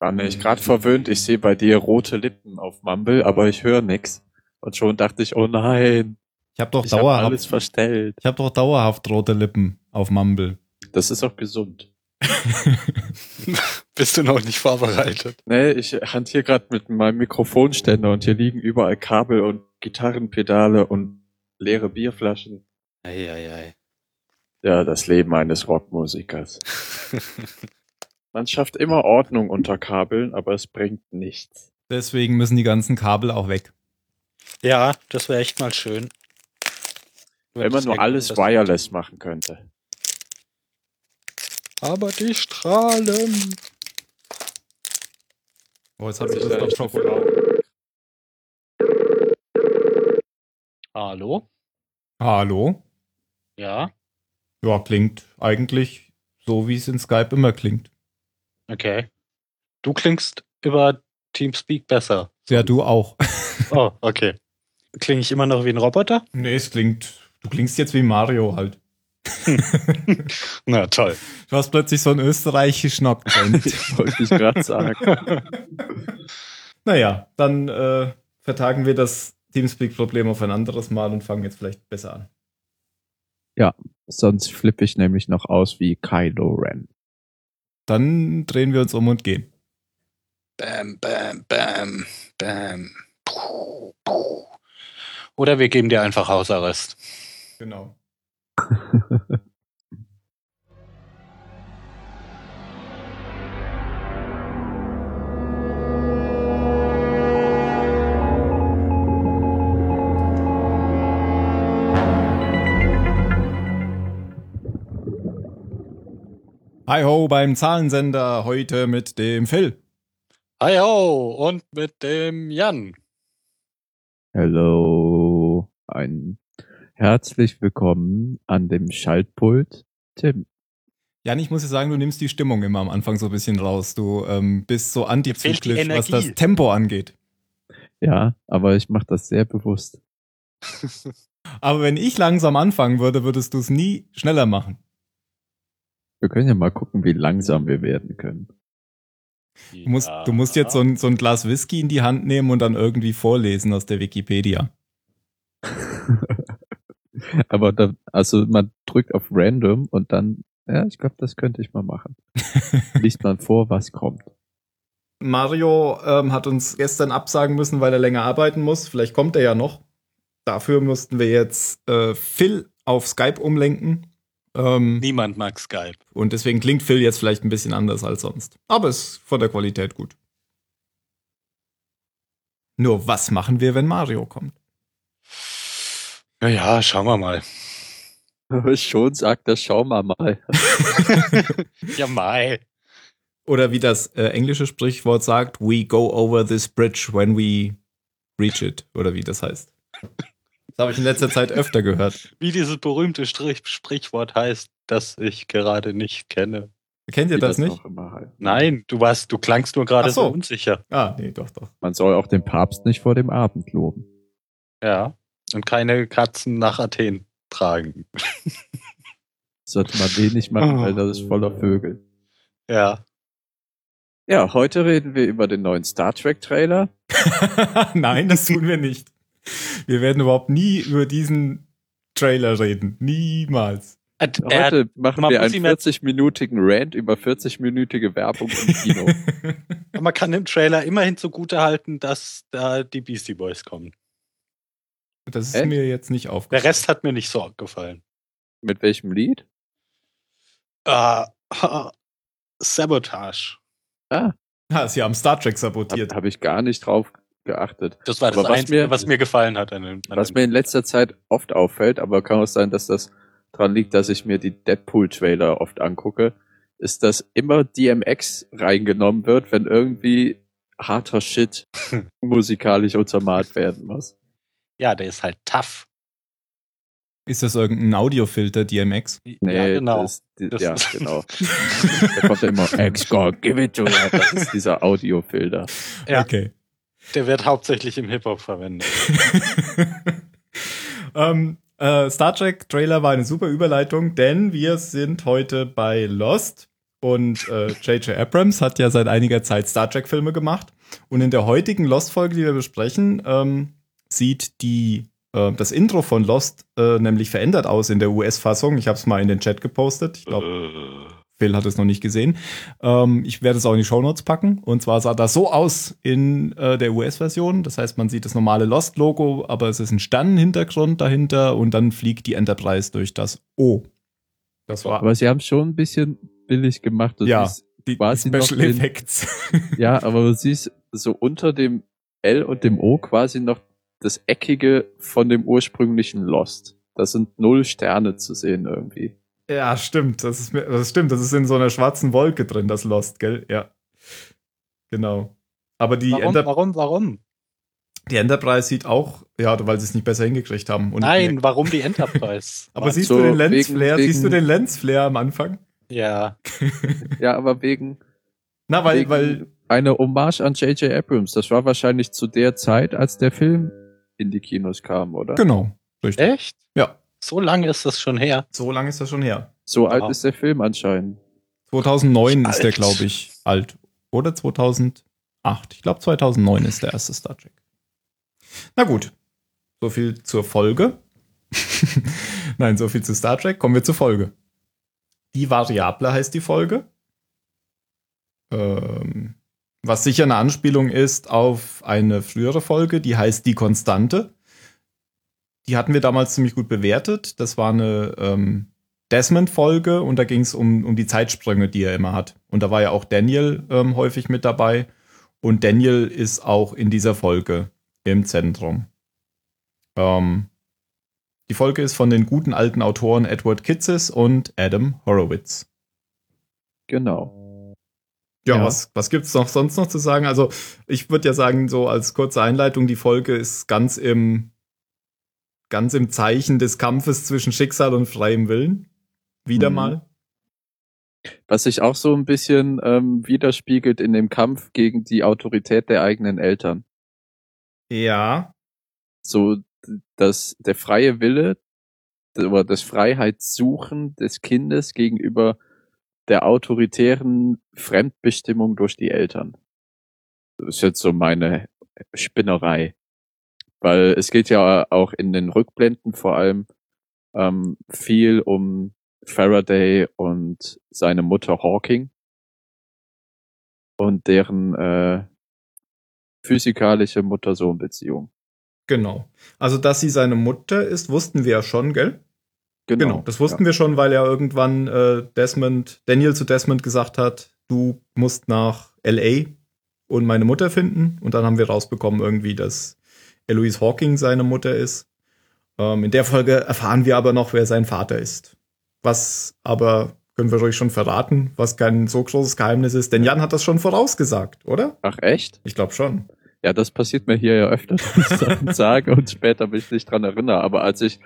War nicht gerade verwöhnt, ich sehe bei dir rote Lippen auf Mumble, aber ich höre nix. Und schon dachte ich, oh nein, Ich habe doch ich dauerhaft, alles verstellt. ich habe doch dauerhaft rote Lippen auf Mumble. Das ist auch gesund. Bist du noch nicht vorbereitet? Nee, ich hantiere gerade mit meinem Mikrofonständer und hier liegen überall Kabel und Gitarrenpedale und leere Bierflaschen. Eieiei. Ja, das Leben eines Rockmusikers. Man schafft immer Ordnung unter Kabeln, aber es bringt nichts. Deswegen müssen die ganzen Kabel auch weg. Ja, das wäre echt mal schön. Wenn man nur alles wireless machen könnte. Aber die Strahlen. Oh, jetzt habe ich Lust auf Schokolade. Hallo? Hallo? Ja, Ja, klingt eigentlich so, wie es in Skype immer klingt. Okay. Du klingst über Teamspeak besser. Ja, du auch. Oh, okay. Klinge ich immer noch wie ein Roboter? nee, es klingt, du klingst jetzt wie Mario halt. Na toll. Du hast plötzlich so einen österreichischen Akzent. Wollte ich gerade sagen. naja, dann äh, vertagen wir das Teamspeak-Problem auf ein anderes Mal und fangen jetzt vielleicht besser an. Sonst flippe ich nämlich noch aus wie Kylo Ren. Dann drehen wir uns um und gehen. Bam, bam, bam, bam. Puh, puh. Oder wir geben dir einfach Hausarrest. Genau. Hi ho beim Zahlensender heute mit dem Phil. Hi ho und mit dem Jan. Hello. Ein herzlich willkommen an dem Schaltpult, Tim. Jan, ich muss dir sagen, du nimmst die Stimmung immer am Anfang so ein bisschen raus. Du ähm, bist so antizyklisch, was das Tempo angeht. Ja, aber ich mache das sehr bewusst. Aber wenn ich langsam anfangen würde, würdest du es nie schneller machen. Wir können ja mal gucken, wie langsam wir werden können. Du musst, du musst jetzt so ein, so ein Glas Whisky in die Hand nehmen und dann irgendwie vorlesen aus der Wikipedia. aber da, also man drückt auf Random und dann, ja, ich glaube, das könnte ich mal machen. Liest man vor, was kommt. Mario ähm, hat uns gestern absagen müssen, weil er länger arbeiten muss. Vielleicht kommt er ja noch. Dafür mussten wir jetzt äh, Phil auf Skype umlenken. Ähm, Niemand mag Skype. und deswegen klingt Phil jetzt vielleicht ein bisschen anders als sonst. Aber ist von der Qualität gut. Nur was machen wir, wenn Mario kommt? Ja, ja, schauen wir mal. Schon sagt das, schau mal mal. Ja, mal. Oder wie das äh, englische Sprichwort sagt, we go over this bridge when we reach it. Oder wie das heißt. Das habe ich in letzter Zeit öfter gehört. Wie dieses berühmte Strich Sprichwort heißt, das ich gerade nicht kenne. Kennt ihr Wie das nicht? Nein, du warst, du klangst nur gerade so. so unsicher. Ah, nee, doch, doch. Man soll auch den Papst nicht vor dem Abend loben. Ja. Und keine Katzen nach Athen tragen. Sollte man den nicht machen, weil das ist voller Vögel. Ja. Ja, heute reden wir über den neuen Star Trek Trailer. Nein, das tun wir nicht. Wir werden überhaupt nie über diesen Trailer reden. Niemals. Er, Heute machen man wir einen ihm jetzt- 40-minütigen Rant über 40-minütige Werbung im Kino. man kann im Trailer immerhin zugute halten, dass da die Beastie Boys kommen. Das ist Echt? mir jetzt nicht Der aufgefallen. Rest hat mir nicht so gefallen. Mit welchem Lied? Ah, Sabotage. Ah, Ah, sie haben Star Trek habe sabotiert. hab ich gar nicht drauf geachtet. Das war das Aber was Einzige, mir- was mir gefallen hat. An dem, an Was dem- mir in letzter Zeit oft auffällt, aber kann auch sein, dass das dran liegt, dass ich mir die Deadpool-Trailer oft angucke, ist, dass immer DMX reingenommen wird, wenn irgendwie harter Shit musikalisch untermalt werden muss. ja, der ist halt tough. Ist das irgendein Audiofilter, DMX? Nee, ja, genau. Das, die, Das- ja, genau. da kommt ja immer X God, give it to her. Das ist dieser Audiofilter. Ja. Okay. Der wird hauptsächlich im Hip-Hop verwendet. ähm, äh, Star Trek Trailer war eine super Überleitung, denn wir sind heute bei Lost Und J.J. Äh, Abrams hat ja seit einiger Zeit Star Trek-Filme gemacht. Und in der heutigen Lost-Folge, die wir besprechen, ähm, sieht die, äh, das Intro von Lost äh, nämlich verändert aus in der US-Fassung. Ich habe es mal in den Chat gepostet. Ich glaube, Phil hat es noch nicht gesehen. Ähm, ich werde es auch in die Shownotes packen. Und zwar sah das so aus in äh, der US-Version. Das heißt, man sieht das normale Lost-Logo, aber es ist ein Sternenhintergrund dahinter und dann fliegt die Enterprise durch das O. Das war. Aber sie haben schon ein bisschen billig gemacht. Du ja, die, Special Effects. ja, aber du siehst so unter dem L und dem O quasi noch das Eckige von dem ursprünglichen Lost. Da sind null Sterne zu sehen irgendwie. Ja, stimmt. Das ist, das stimmt. Das ist in so einer schwarzen Wolke drin, das Lost, gell? Ja. Genau. Aber die warum, Enter warum, warum? Die Enterprise sieht auch, ja, weil sie es nicht besser hingekriegt haben. Und Nein, warum die Enterprise? aber siehst so du den Lensflare? Wegen, siehst du den Lensflare am Anfang? Ja. ja, aber wegen. Na, weil, wegen weil. Eine Hommage an J.J. Abrams. Das war wahrscheinlich zu der Zeit, als der Film in die Kinos kam, oder? Genau. Richtig. Echt? Ja. So lange ist das schon her. So lange ist das schon her. So wow. alt ist der Film anscheinend. 2009 ist der, glaube ich, alt. Oder 2008. Ich glaube, 2009 ist der erste Star Trek. Na gut. So viel zur Folge. Nein, so viel zu Star Trek. Kommen wir zur Folge. Die Variable heißt die Folge. Ähm, was sicher eine Anspielung ist auf eine frühere Folge, die heißt Die Konstante die hatten wir damals ziemlich gut bewertet. Das war eine ähm, Desmond-Folge und da ging es um, um die Zeitsprünge, die er immer hat. Und da war ja auch Daniel ähm, häufig mit dabei. Und Daniel ist auch in dieser Folge im Zentrum. Ähm, die Folge ist von den guten alten Autoren Edward Kitzes und Adam Horowitz. Genau. Ja, ja. was, was gibt es noch sonst noch zu sagen? Also, ich würde ja sagen, so als kurze Einleitung, die Folge ist ganz im ganz im Zeichen des Kampfes zwischen Schicksal und freiem Willen. Wieder mhm. mal. Was sich auch so ein bisschen ähm, widerspiegelt in dem Kampf gegen die Autorität der eigenen Eltern. Ja. So, dass der freie Wille oder das Freiheitssuchen des Kindes gegenüber der autoritären Fremdbestimmung durch die Eltern. Das ist jetzt so meine Spinnerei. Weil es geht ja auch in den Rückblenden vor allem ähm, viel um Faraday und seine Mutter Hawking und deren äh, physikalische Mutter-Sohn-Beziehung. Genau. Also, dass sie seine Mutter ist, wussten wir ja schon, gell? Genau. genau das wussten ja. wir schon, weil ja irgendwann äh, Desmond, Daniel zu Desmond gesagt hat, du musst nach LA und meine Mutter finden. Und dann haben wir rausbekommen irgendwie, dass Eloise Hawking seine Mutter ist. Ähm, in der Folge erfahren wir aber noch, wer sein Vater ist. Was aber, können wir euch schon verraten, was kein so großes Geheimnis ist, denn Jan hat das schon vorausgesagt, oder? Ach echt? Ich glaube schon. Ja, das passiert mir hier ja öfter, dass ich Sachen sage und später mich nicht dran erinnere. Aber als ich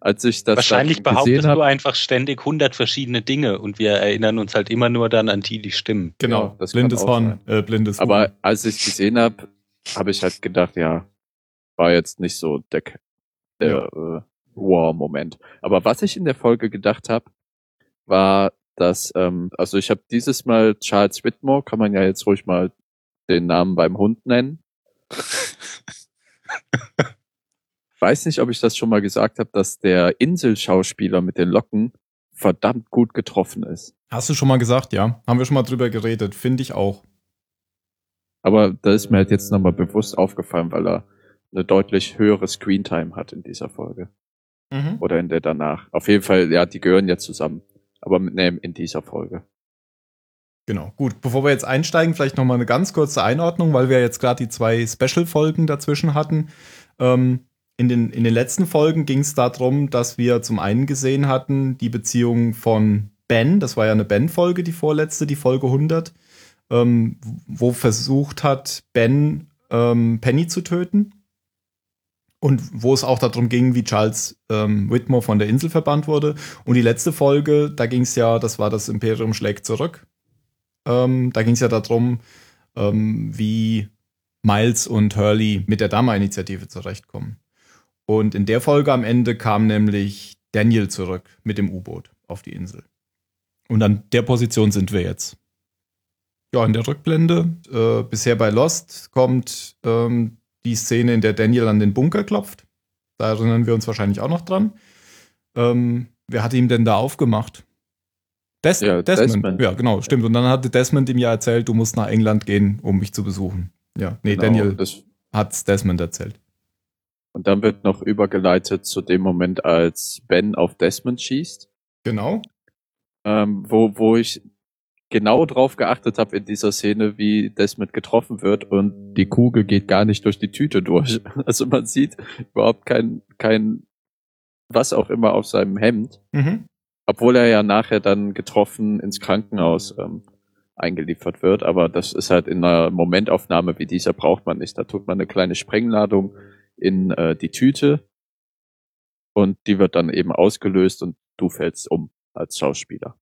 als ich das Wahrscheinlich behauptest hab, du einfach ständig hundert verschiedene Dinge und wir erinnern uns halt immer nur dann an die, die stimmen. Genau, ja, das blindes Horn, äh, blindes Horn. Aber als ich gesehen habe, habe ich halt gedacht, ja, war jetzt nicht so der, der ja. äh, War-Moment. Aber was ich in der Folge gedacht habe, war, dass, ähm, also ich habe dieses Mal Charles Whitmore, kann man ja jetzt ruhig mal den Namen beim Hund nennen. Weiß nicht, ob ich das schon mal gesagt habe, dass der Inselschauspieler mit den Locken verdammt gut getroffen ist. Hast du schon mal gesagt, ja? Haben wir schon mal drüber geredet, finde ich auch. Aber da ist mir halt jetzt nochmal bewusst aufgefallen, weil er eine deutlich höhere Screentime hat in dieser Folge. Mhm. Oder in der danach. Auf jeden Fall, ja, die gehören ja zusammen. Aber mit Name in dieser Folge. Genau. Gut, bevor wir jetzt einsteigen, vielleicht nochmal eine ganz kurze Einordnung, weil wir jetzt gerade die zwei Special-Folgen dazwischen hatten. Ähm, in, den, in den letzten Folgen ging es darum, dass wir zum einen gesehen hatten, die Beziehung von Ben, das war ja eine Ben-Folge, die vorletzte, die Folge 100, ähm, wo versucht hat, Ben ähm, Penny zu töten und wo es auch darum ging, wie Charles ähm, Whitmore von der Insel verbannt wurde. Und die letzte Folge, da ging es ja, das war das Imperium schlägt zurück. Ähm, da ging es ja darum, ähm, wie Miles und Hurley mit der Dama-Initiative zurechtkommen. Und in der Folge am Ende kam nämlich Daniel zurück mit dem U-Boot auf die Insel. Und an der Position sind wir jetzt. Ja, in der Rückblende, äh, bisher bei Lost, kommt ähm, die Szene, in der Daniel an den Bunker klopft. Da erinnern wir uns wahrscheinlich auch noch dran. Ähm, wer hat ihm denn da aufgemacht? Des ja, Desmond. Desmond. Ja, genau, stimmt. Und dann hatte Desmond ihm ja erzählt, du musst nach England gehen, um mich zu besuchen. Ja, nee, genau, Daniel hat Desmond erzählt. Und dann wird noch übergeleitet zu dem Moment, als Ben auf Desmond schießt. Genau. Ähm, wo, wo ich genau drauf geachtet habe in dieser Szene, wie Desmond getroffen wird und die Kugel geht gar nicht durch die Tüte durch. Also man sieht überhaupt kein, kein was auch immer auf seinem Hemd. Mhm. Obwohl er ja nachher dann getroffen ins Krankenhaus ähm, eingeliefert wird. Aber das ist halt in einer Momentaufnahme wie dieser braucht man nicht. Da tut man eine kleine Sprengladung in äh, die Tüte und die wird dann eben ausgelöst und du fällst um als Schauspieler.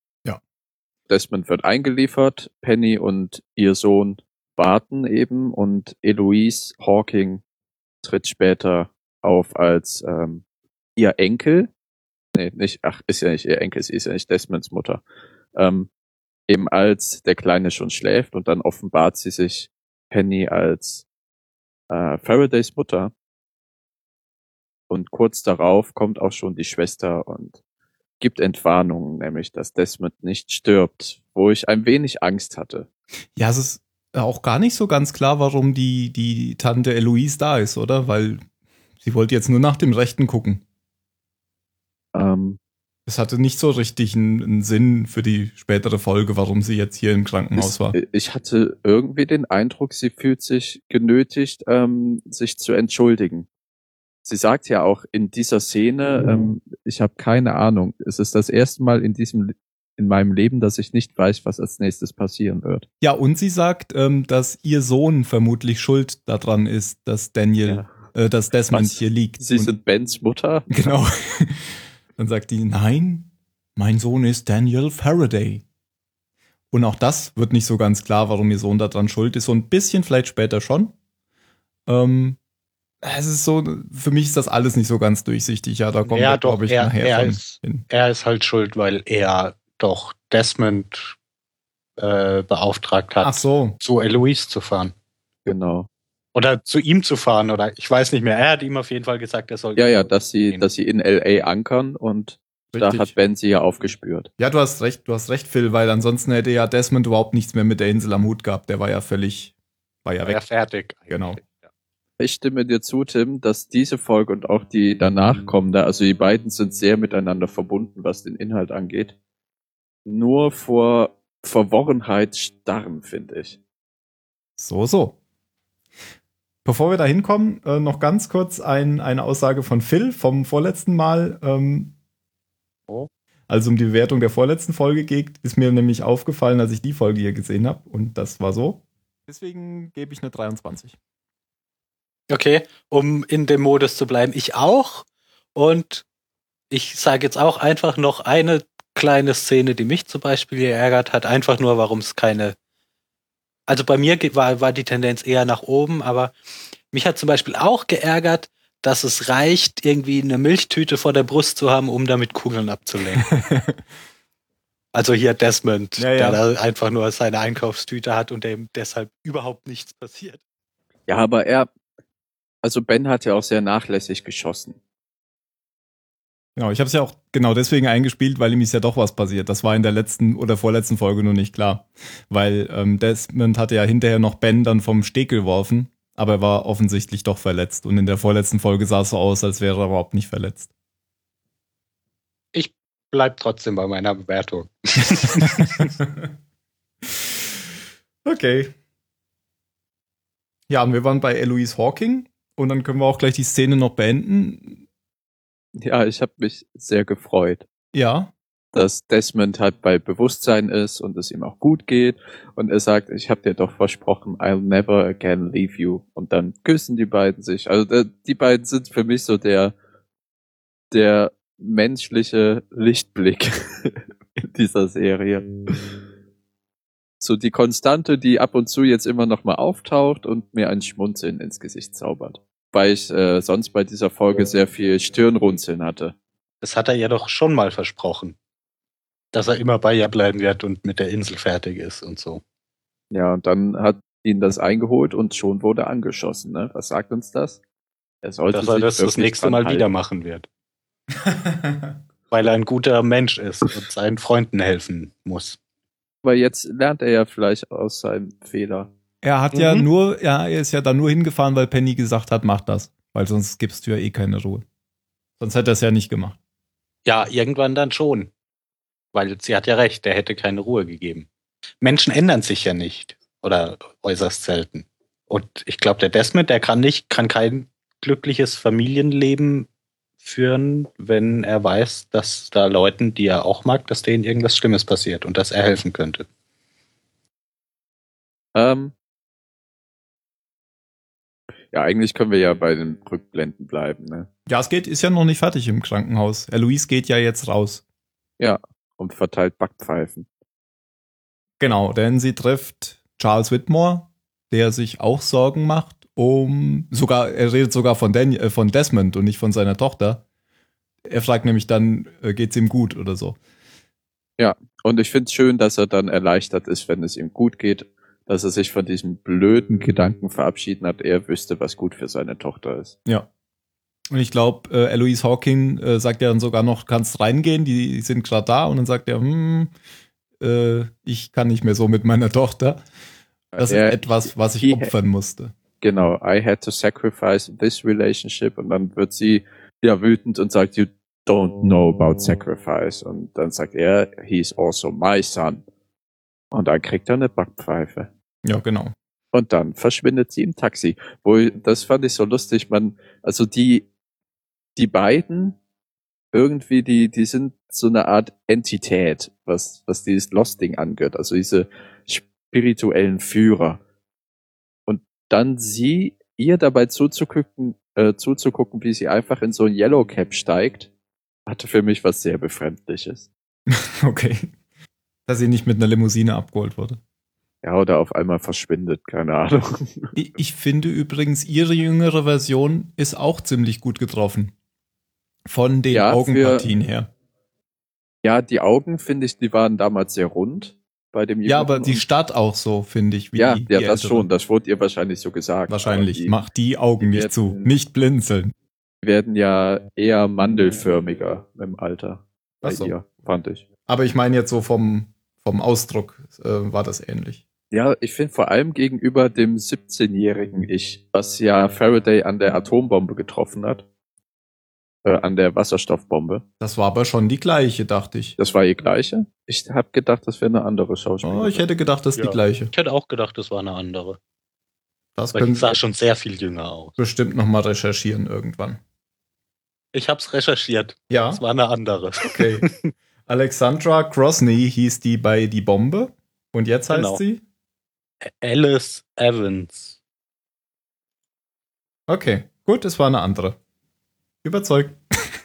Desmond wird eingeliefert, Penny und ihr Sohn warten eben und Eloise Hawking tritt später auf als ähm, ihr Enkel. Nee, nicht, ach, ist ja nicht ihr Enkel, sie ist ja nicht Desmonds Mutter. Ähm, eben als der Kleine schon schläft und dann offenbart sie sich Penny als äh, Faradays Mutter. Und kurz darauf kommt auch schon die Schwester und gibt Entwarnungen, nämlich dass Desmond nicht stirbt, wo ich ein wenig Angst hatte. Ja, es ist auch gar nicht so ganz klar, warum die, die Tante Eloise da ist, oder? Weil sie wollte jetzt nur nach dem Rechten gucken. Ähm, es hatte nicht so richtig einen, einen, Sinn für die spätere Folge, warum sie jetzt hier im Krankenhaus war. Ich hatte irgendwie den Eindruck, sie fühlt sich genötigt, ähm, sich zu entschuldigen sie sagt ja auch in dieser Szene, ähm, ich habe keine Ahnung. Es ist das erste Mal in diesem in meinem Leben, dass ich nicht weiß, was als nächstes passieren wird. Ja, und sie sagt, ähm, dass ihr Sohn vermutlich schuld daran ist, dass Daniel, ja. äh, dass Desmond was? hier liegt. Sie und, sind Bens Mutter? Genau. Dann sagt die, nein, mein Sohn ist Daniel Faraday. Und auch das wird nicht so ganz klar, warum ihr Sohn daran schuld ist. So ein bisschen vielleicht später schon. Ähm, es ist so, für mich ist das alles nicht so ganz durchsichtig. Ja, da kommt ja, glaube ich, er, nachher er von ist, hin. Er ist halt schuld, weil er doch Desmond äh, beauftragt hat, Ach so. zu Eloise zu fahren. Genau. Oder zu ihm zu fahren, oder ich weiß nicht mehr. Er hat ihm auf jeden Fall gesagt, er soll. Ja, ja, dass sie, gehen. dass sie in LA ankern und Richtig. da hat Ben sie ja aufgespürt. Ja, du hast recht, du hast recht, Phil, weil ansonsten hätte ja Desmond überhaupt nichts mehr mit der Insel am Hut gehabt. Der war ja völlig, war ja war weg. Ja fertig. Genau. Ich stimme dir zu, Tim, dass diese Folge und auch die danach kommende, also die beiden sind sehr miteinander verbunden, was den Inhalt angeht. Nur vor Verworrenheit starren, finde ich. So, so. Bevor wir da hinkommen, äh, noch ganz kurz ein, eine Aussage von Phil vom vorletzten Mal. Ähm, oh. Also um die Bewertung der vorletzten Folge geht, ist mir nämlich aufgefallen, als ich die Folge hier gesehen habe. Und das war so. Deswegen gebe ich eine 23. Okay, um in dem Modus zu bleiben. Ich auch. Und ich sage jetzt auch einfach noch eine kleine Szene, die mich zum Beispiel geärgert hat. Einfach nur, warum es keine. Also bei mir war, war die Tendenz eher nach oben, aber mich hat zum Beispiel auch geärgert, dass es reicht, irgendwie eine Milchtüte vor der Brust zu haben, um damit Kugeln abzulenken. also hier Desmond, ja, ja. der da einfach nur seine Einkaufstüte hat und dem deshalb überhaupt nichts passiert. Ja, aber er, also Ben hat ja auch sehr nachlässig geschossen. Genau, ich habe es ja auch genau deswegen eingespielt, weil ihm ist ja doch was passiert. Das war in der letzten oder vorletzten Folge nur nicht klar. Weil ähm, Desmond hatte ja hinterher noch Ben dann vom Steg geworfen, aber er war offensichtlich doch verletzt. Und in der vorletzten Folge sah es so aus, als wäre er überhaupt nicht verletzt. Ich bleib trotzdem bei meiner Bewertung. okay. Ja, und wir waren bei Eloise Hawking und dann können wir auch gleich die Szene noch beenden. Ja, ich habe mich sehr gefreut. Ja. Dass Desmond halt bei Bewusstsein ist und es ihm auch gut geht. Und er sagt, ich habe dir doch versprochen, I'll never again leave you. Und dann küssen die beiden sich. Also äh, die beiden sind für mich so der, der menschliche Lichtblick in dieser Serie. So die Konstante, die ab und zu jetzt immer noch mal auftaucht und mir ein Schmunzeln ins Gesicht zaubert weil ich äh, sonst bei dieser Folge sehr viel Stirnrunzeln hatte. Das hat er ja doch schon mal versprochen. dass er immer bei ihr bleiben wird und mit der Insel fertig ist und so. Ja, und dann hat ihn das eingeholt und schon wurde angeschossen. Ne? Was sagt uns das? Er sollte dass er das das nächste Mal halten. wieder machen wird. Weil er ein guter Mensch ist und seinen Freunden helfen muss. Aber jetzt lernt er ja vielleicht aus seinem Fehler. Er hat mhm. ja nur, ja, er ist ja da nur hingefahren, weil Penny gesagt hat, mach das. Weil sonst gibst du ja eh keine Ruhe. Sonst hätte er es ja nicht gemacht. Ja, irgendwann dann schon. Weil sie hat ja recht, der hätte keine Ruhe gegeben. Menschen ändern sich ja nicht. Oder äußerst selten. Und ich glaube, der Desmond, der kann nicht, kann kein glückliches Familienleben führen, wenn er weiß, dass da Leuten, die er auch mag, dass denen irgendwas Schlimmes passiert und dass er helfen könnte. Ähm, ja, eigentlich können wir ja bei den Rückblenden bleiben, ne? Ja, es geht, ist ja noch nicht fertig im Krankenhaus. Eloise geht ja jetzt raus. Ja, und verteilt Backpfeifen. Genau, denn sie trifft Charles Whitmore, der sich auch Sorgen macht um, sogar, er redet sogar von, Dan, äh, von Desmond und nicht von seiner Tochter. Er fragt nämlich dann, äh, geht's ihm gut oder so. Ja, und ich finde es schön, dass er dann erleichtert ist, wenn es ihm gut geht dass er sich von diesem blöden Gedanken verabschieden hat, er wüsste, was gut für seine Tochter ist. Ja. Und ich glaube, äh, Eloise Hawking äh, sagt ja dann sogar noch, kannst reingehen, die sind gerade da. Und dann sagt er, hm, äh, ich kann nicht mehr so mit meiner Tochter. Das er, ist etwas, was ich opfern musste. Genau, I had to sacrifice this relationship. Und dann wird sie ja wütend und sagt, you don't know about sacrifice. Und dann sagt er, he's also my son. Und dann kriegt er eine Backpfeife. Ja, genau. Und dann verschwindet sie im Taxi. Wo, das fand ich so lustig. Man, also die, die beiden irgendwie, die, die sind so eine Art Entität, was, was dieses Lost-Ding angeht. Also diese spirituellen Führer. Und dann sie, ihr dabei zuzugucken, äh, zuzugucken, wie sie einfach in so ein Yellow Cap steigt, hatte für mich was sehr Befremdliches. okay. Dass sie nicht mit einer Limousine abgeholt wurde. Ja, oder auf einmal verschwindet, keine Ahnung. Ich, ich finde übrigens, ihre jüngere Version ist auch ziemlich gut getroffen. Von den ja, Augenpartien für, her. Ja, die Augen, finde ich, die waren damals sehr rund bei dem Ja, aber die Stadt auch so, finde ich. ja, die, ja, die das schon. Das wurde ihr wahrscheinlich so gesagt. Wahrscheinlich. Die, Mach die Augen die nicht zu. Nicht blinzeln. Die werden ja eher mandelförmiger im Alter. Bei so. ihr, fand ich. Aber ich meine jetzt so vom, vom Ausdruck äh, war das ähnlich. Ja, ich finde vor allem gegenüber dem 17-jährigen Ich, was ja Faraday an der Atombombe getroffen hat, äh, an der Wasserstoffbombe. Das war aber schon die gleiche, dachte ich. Das war die gleiche? Ich habe gedacht, das wäre eine andere Schauspielerin. Oh, ich hätte gedacht, das ist ja. die gleiche. Ich hätte auch gedacht, das war eine andere. Das Weil die sah schon sehr viel jünger aus. Bestimmt nochmal recherchieren irgendwann. Ich hab's recherchiert. Ja. Das war eine andere. Okay. Alexandra Crosney hieß die bei Die Bombe. Und jetzt heißt genau. sie? Alice Evans. Okay, gut, es war eine andere. Überzeugt.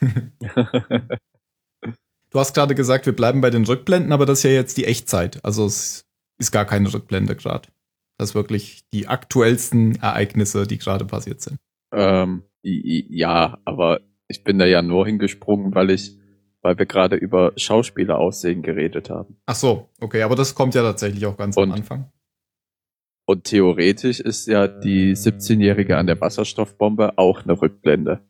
du hast gerade gesagt, wir bleiben bei den Rückblenden, aber das ist ja jetzt die Echtzeit. Also es ist gar keine Rückblende gerade. Das ist wirklich die aktuellsten Ereignisse, die gerade passiert sind. Ähm, ja, aber ich bin da ja nur hingesprungen, weil ich weil wir gerade über Schauspieler aussehen geredet haben. Ach so, okay, aber das kommt ja tatsächlich auch ganz und, am Anfang. Und theoretisch ist ja die 17-Jährige an der Wasserstoffbombe auch eine Rückblende.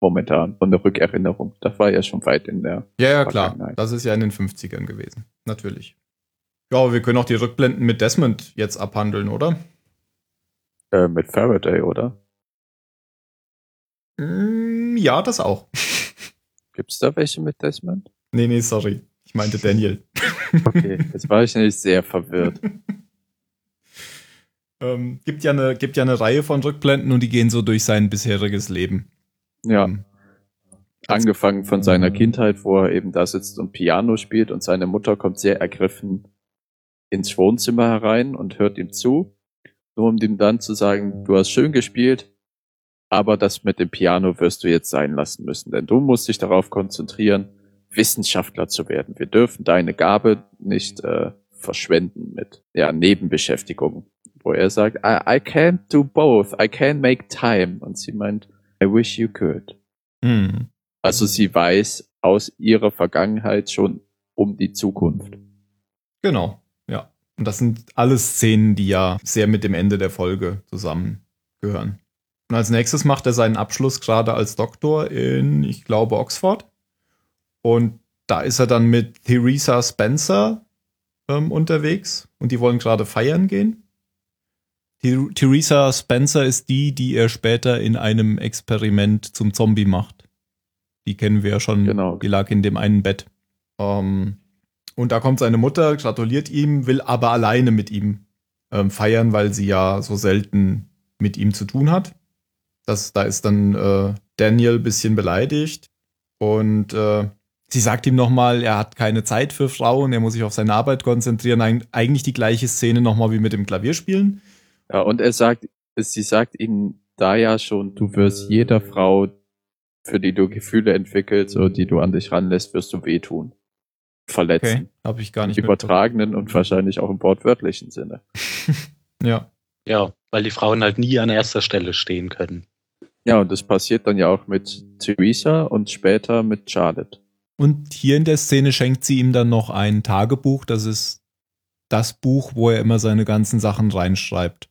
Momentan. Und eine Rückerinnerung. Das war ja schon weit in der. Ja, ja, klar. Das ist ja in den 50ern gewesen. Natürlich. Ja, aber wir können auch die Rückblenden mit Desmond jetzt abhandeln, oder? Äh, mit Faraday, oder? Mm, ja, das auch. Gibt's da welche mit Desmond? Nee, nee, sorry. Ich meinte Daniel. Okay, jetzt war ich nämlich sehr verwirrt. ähm, gibt, ja eine, gibt ja eine Reihe von Rückblenden und die gehen so durch sein bisheriges Leben. Ja. Ähm, Angefangen von seiner Kindheit, wo er eben da sitzt und Piano spielt und seine Mutter kommt sehr ergriffen ins Wohnzimmer herein und hört ihm zu, nur um ihm dann zu sagen, du hast schön gespielt, aber das mit dem Piano wirst du jetzt sein lassen müssen, denn du musst dich darauf konzentrieren, Wissenschaftler zu werden. Wir dürfen deine Gabe nicht äh, verschwenden mit ja, Nebenbeschäftigungen, wo er sagt, I, I can't do both, I can't make time. Und sie meint, I wish you could. Hm. Also sie weiß aus ihrer Vergangenheit schon um die Zukunft. Genau, ja. Und das sind alles Szenen, die ja sehr mit dem Ende der Folge zusammengehören. Und als nächstes macht er seinen Abschluss gerade als Doktor in, ich glaube, Oxford. Und da ist er dann mit Theresa Spencer ähm, unterwegs und die wollen gerade feiern gehen. Theresa Spencer ist die, die er später in einem Experiment zum Zombie macht. Die kennen wir ja schon. Genau. Die lag in dem einen Bett. Ähm, und da kommt seine Mutter, gratuliert ihm, will aber alleine mit ihm ähm, feiern, weil sie ja so selten mit ihm zu tun hat. Das, da ist dann äh, Daniel bisschen beleidigt und äh, sie sagt ihm nochmal, er hat keine Zeit für Frauen, er muss sich auf seine Arbeit konzentrieren. Eig eigentlich die gleiche Szene nochmal wie mit dem Klavierspielen. Ja, und er sagt, sie sagt ihm da ja schon, du wirst jeder Frau, für die du Gefühle entwickelst oder die du an dich ranlässt, wirst du wehtun. Verletzen. Okay, habe ich gar nicht. Im übertragenen und wahrscheinlich auch im wortwörtlichen Sinne. ja. Ja, weil die Frauen halt nie an erster Stelle stehen können. Ja, und das passiert dann ja auch mit Theresa und später mit Charlotte. Und hier in der Szene schenkt sie ihm dann noch ein Tagebuch. Das ist das Buch, wo er immer seine ganzen Sachen reinschreibt.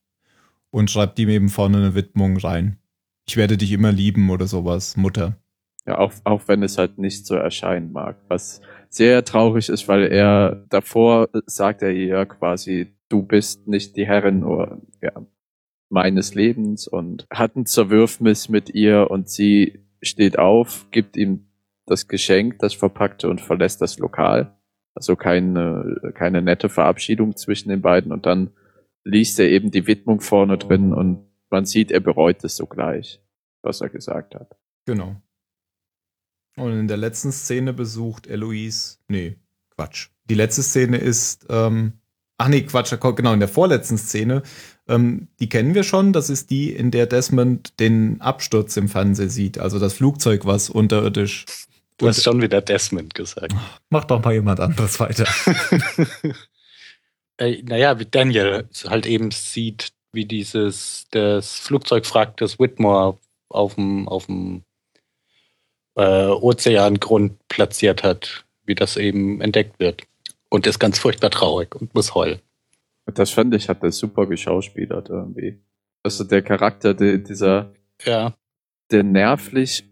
Und schreibt ihm eben vorne eine Widmung rein. Ich werde dich immer lieben oder sowas, Mutter. Ja, auch, auch wenn es halt nicht so erscheinen mag. Was sehr traurig ist, weil er davor sagt er ihr quasi, du bist nicht die Herrin oder ja, meines Lebens und hat ein Zerwürfnis mit ihr und sie steht auf, gibt ihm das Geschenk, das Verpackte und verlässt das Lokal. Also keine, keine nette Verabschiedung zwischen den beiden und dann liest er eben die Widmung vorne drin und man sieht, er bereut es sogleich, was er gesagt hat. Genau. Und in der letzten Szene besucht Eloise, nee, Quatsch. Die letzte Szene ist, ähm, ach nee, Quatsch, genau, in der vorletzten Szene ähm, die kennen wir schon. Das ist die, in der Desmond den Absturz im Fernsehen sieht. Also das Flugzeug, was unterirdisch. Du hast schon wieder Desmond gesagt. Mach doch mal jemand anderes weiter. äh, naja, wie Daniel halt eben sieht, wie dieses das Flugzeugwrack des Whitmore auf dem, auf dem äh, Ozeangrund platziert hat, wie das eben entdeckt wird. Und ist ganz furchtbar traurig und muss heulen. Das fand ich, hat er super geschauspielert irgendwie. Also der Charakter, der, dieser, ja. der nervlich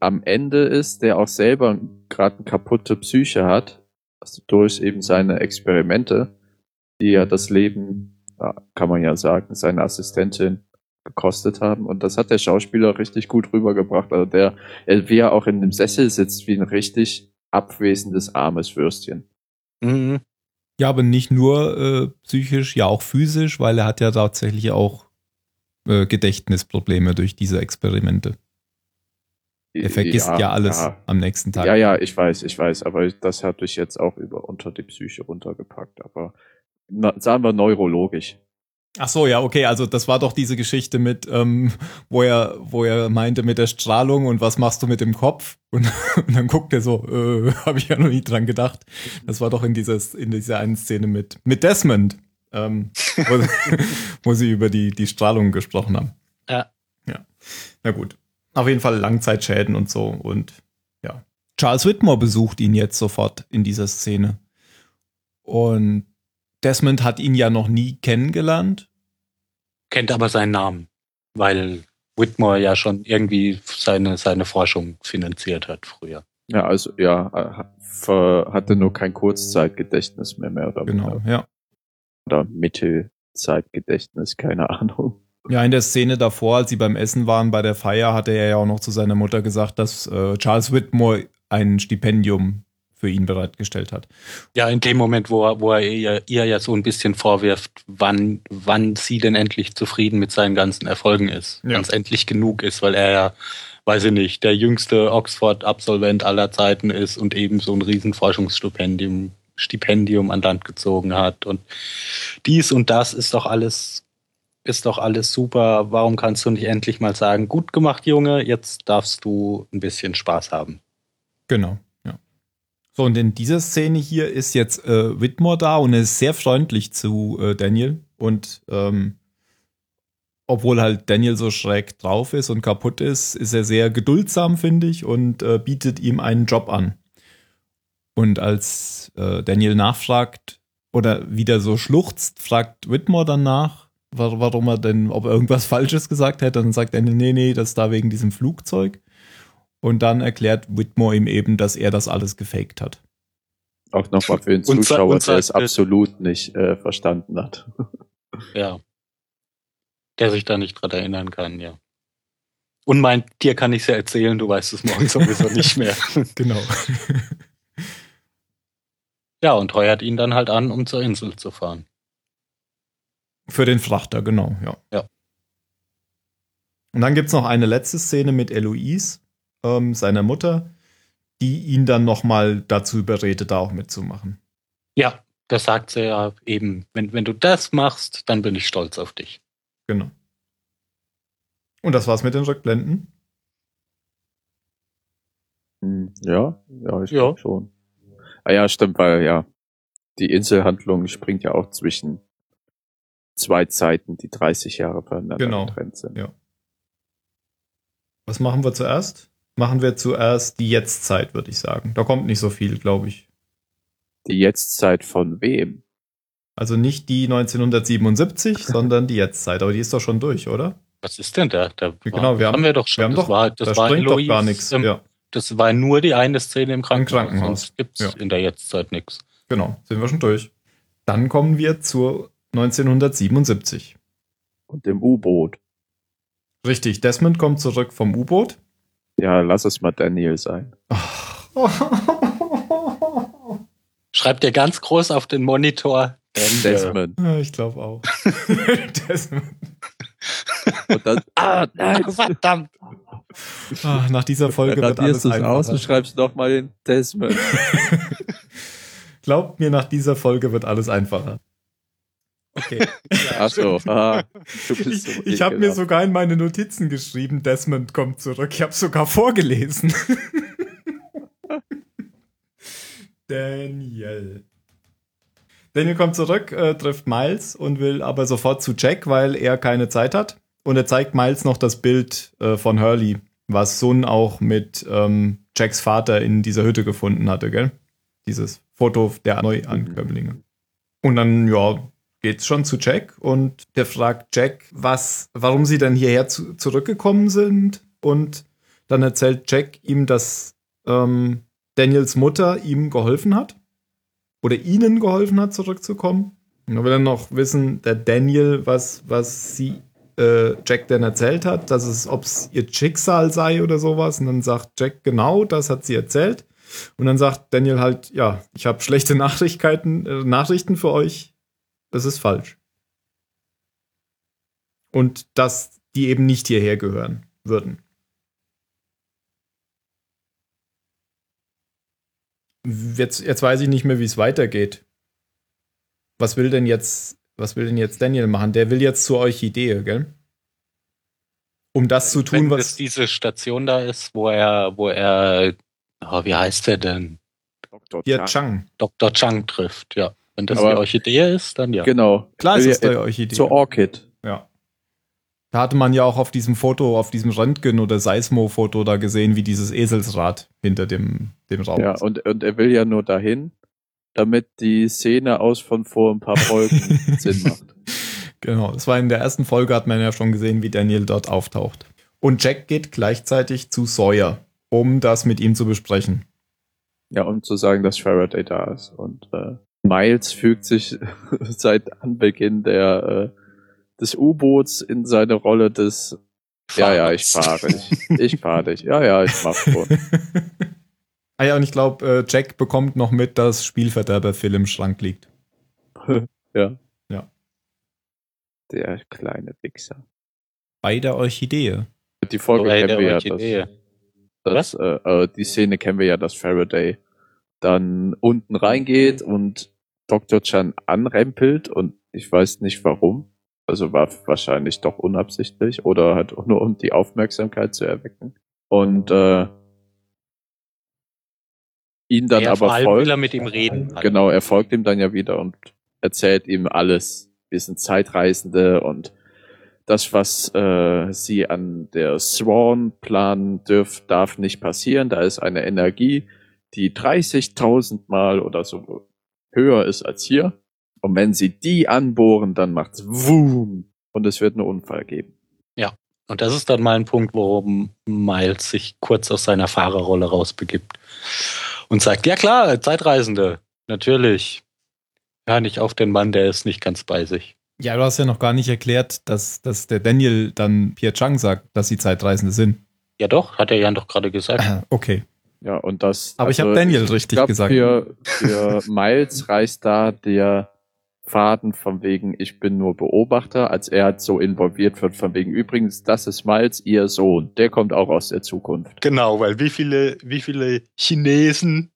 am Ende ist, der auch selber gerade eine kaputte Psyche hat, also durch eben seine Experimente, die ja das Leben, kann man ja sagen, seine Assistentin gekostet haben. Und das hat der Schauspieler richtig gut rübergebracht. Also der, wie er auch in dem Sessel sitzt, wie ein richtig abwesendes, armes Würstchen. Mhm. Ja, aber nicht nur äh, psychisch, ja auch physisch, weil er hat ja tatsächlich auch äh, Gedächtnisprobleme durch diese Experimente. Er vergisst ja, ja alles ja. am nächsten Tag. Ja, ja, ich weiß, ich weiß, aber das hatte ich jetzt auch über unter die Psyche runtergepackt. Aber sagen wir neurologisch. Ach so, ja, okay, also das war doch diese Geschichte mit, ähm, wo er, wo er meinte mit der Strahlung und was machst du mit dem Kopf? Und, und dann guckt er so, äh, habe ich ja noch nie dran gedacht. Das war doch in dieses, in dieser einen Szene mit, mit Desmond, ähm, wo, wo sie über die, die Strahlung gesprochen haben. Ja. Ja. Na gut. Auf jeden Fall Langzeitschäden und so und ja. Charles Whitmore besucht ihn jetzt sofort in dieser Szene. Und Desmond hat ihn ja noch nie kennengelernt. Kennt aber seinen Namen, weil Whitmore ja schon irgendwie seine, seine Forschung finanziert hat früher. Ja, also ja, hatte nur kein Kurzzeitgedächtnis mehr, mehr oder Genau, ja. Oder Mittelzeitgedächtnis, keine Ahnung. Ja, in der Szene davor, als sie beim Essen waren bei der Feier, hatte er ja auch noch zu seiner Mutter gesagt, dass äh, Charles Whitmore ein Stipendium für ihn bereitgestellt hat. Ja, in dem Moment, wo er, wo er ihr, ihr ja so ein bisschen vorwirft, wann, wann sie denn endlich zufrieden mit seinen ganzen Erfolgen ist. Ja. Wann es endlich genug ist, weil er ja, weiß ich nicht, der jüngste Oxford-Absolvent aller Zeiten ist und eben so ein Riesenforschungsstipendium Stipendium an Land gezogen hat. Und dies und das ist doch alles, ist doch alles super. Warum kannst du nicht endlich mal sagen, gut gemacht, Junge, jetzt darfst du ein bisschen Spaß haben? Genau. So, und in dieser Szene hier ist jetzt äh, Whitmore da und er ist sehr freundlich zu äh, Daniel. Und ähm, obwohl halt Daniel so schräg drauf ist und kaputt ist, ist er sehr geduldsam, finde ich, und äh, bietet ihm einen Job an. Und als äh, Daniel nachfragt oder wieder so schluchzt, fragt Whitmore dann nach, wa- warum er denn, ob er irgendwas Falsches gesagt hätte. Dann sagt Daniel, nee, nee, das ist da wegen diesem Flugzeug. Und dann erklärt Whitmore ihm eben, dass er das alles gefaked hat. Auch nochmal für den Zuschauer, und der es sagte- absolut nicht äh, verstanden hat. Ja. Der sich da nicht dran erinnern kann, ja. Und meint, dir kann ich ja erzählen, du weißt es morgen sowieso nicht mehr. Genau. Ja, und heuert ihn dann halt an, um zur Insel zu fahren. Für den Frachter, genau, ja. Ja. Und dann gibt's noch eine letzte Szene mit Eloise, ähm, seiner Mutter, die ihn dann nochmal dazu überredet, da auch mitzumachen. Ja, das sagt sie ja eben, wenn, wenn du das machst, dann bin ich stolz auf dich. Genau. Und das war's mit den Rückblenden. Hm, Ja, ja, ich Ja. glaube schon. Ah ja, stimmt, weil ja, die Inselhandlung springt ja auch zwischen zwei Zeiten, die 30 Jahre voneinander Genau. getrennt sind. Ja. Was machen wir zuerst? Machen wir zuerst die Jetztzeit, würde ich sagen. Da kommt nicht so viel, glaube ich. Die Jetztzeit von wem? Also nicht die 1977, sondern die Jetztzeit. Aber die ist doch schon durch, oder? Was ist denn da? da Genau, wir haben- wir doch schon. Wir haben das doch, war, das da war springt doch Eloise, gar nichts. ähm, ja, Das war nur die eine Szene im Krankenhaus. Krankenhaus. Sonst gibt's Ja. in der Jetztzeit nichts. genau. Sind wir schon durch. Dann kommen wir zu 1977. Und dem U-Boot. Richtig, Desmond kommt zurück vom U-Boot. Ja, lass es mal Daniel sein. Schreibt ihr ganz groß auf den Monitor. Desmond. Ja, ich glaube auch. Desmond. Und dann, ah, nein. Ach, verdammt. Ah, nach dieser Folge wird alles du es aus und schreibst nochmal den Desmond. Glaubt mir, nach dieser Folge wird alles einfacher. Okay. Ach so, ah, du bist Ich, so ich habe mir sogar in meine Notizen geschrieben, Desmond kommt zurück. Ich habe sogar vorgelesen. Daniel. Daniel kommt zurück, äh, trifft Miles und will aber sofort zu Jack, weil er keine Zeit hat. Und er zeigt Miles noch das Bild äh, von Hurley, was Sun auch mit ähm, Jacks Vater in dieser Hütte gefunden hatte, gell? Dieses Foto der Neuankömmlinge. Und dann, ja, geht's schon zu Jack und der fragt Jack, was, warum sie denn hierher zu, zurückgekommen sind. Und dann erzählt Jack ihm, dass ähm, Daniels Mutter ihm geholfen hat oder ihnen geholfen hat, zurückzukommen. Und dann will er noch wissen, der Daniel, was, was sie äh, Jack denn erzählt hat, dass es, ob es ihr Schicksal sei oder sowas. Und dann sagt Jack, genau, das hat sie erzählt. Und dann sagt Daniel halt, ja, ich habe schlechte Nachrichten, äh, Nachrichten für euch. Das ist falsch. Und dass die eben nicht hierher gehören würden. Jetzt, jetzt weiß ich nicht mehr, wie es weitergeht. Was will denn jetzt, was will denn jetzt Daniel machen? Der will jetzt zur Orchidee, gell? Um das zu tun, Wenn was. diese Station da ist, wo er, wo er, oh, wie heißt der denn? Dr. Hier. Chang. Dr. Chang trifft, ja. Wenn das Aber- die Orchidee ist, dann ja. Genau. Klar ist Will es ja- der Orchidee. Zur Orchid. Ja. Da hatte man ja auch auf diesem Foto, auf diesem Röntgen- oder Seismo-Foto da gesehen, wie dieses Eselsrad hinter dem, dem Raum Ja, ist. und, und er will ja nur dahin, damit die Szene aus von vor ein paar Folgen Sinn macht. Genau, das war in der ersten Folge, hat man ja schon gesehen, wie Daniel dort auftaucht. Und Jack geht gleichzeitig zu Sawyer, um das mit ihm zu besprechen. Ja, um zu sagen, dass Faraday da ist. Und äh, Miles fügt sich seit Anbeginn der, äh, des U-Boots in seine Rolle des Ja, ja, ich fahre dich. Ich fahre dich. Ja, ja, ich mach schon. Ah ja, und ich glaube, äh, Jack bekommt noch mit, dass Spielverderber Phil im Schrank liegt. ja. Ja. Der kleine Wichser. Bei der Orchidee. Die Folge Bei kennen der wir ja. Das, das, äh, äh, die Szene kennen wir ja, dass Faraday dann unten reingeht und Dr. Chan anrempelt und ich weiß nicht warum. Also war wahrscheinlich doch unabsichtlich oder halt nur um die Aufmerksamkeit zu erwecken. Und äh, ihn dann ja, aber allem will folgt. er mit ihm reden. halt. Genau, er folgt ihm dann ja wieder und erzählt ihm alles. Wir sind Zeitreisende und das, was äh, sie an der Swan planen dürf, darf nicht passieren. Da ist eine Energie, die 30.000 Mal oder so höher ist als hier. Und wenn sie die anbohren, dann macht's Wum und es wird einen Unfall geben. Und das ist dann mal ein Punkt, worum Miles sich kurz aus seiner Fahrerrolle rausbegibt und sagt, ja klar, Zeitreisende, natürlich. Ja, nicht auf den Mann, der ist nicht ganz bei sich. Ja, du hast ja noch gar nicht erklärt, dass, dass der Daniel dann Pierre Chang sagt, dass sie Zeitreisende sind. Ja doch, hat er ja doch gerade gesagt. Ah, Okay. Ja, und das. Aber ich also habe Daniel richtig glaub, gesagt. Für, für Miles reißt da der Faden von wegen, ich bin nur Beobachter, als er halt so involviert wird, von wegen, übrigens, das ist Miles, ihr Sohn. Der kommt auch aus der Zukunft. Genau, weil wie viele, wie viele Chinesen,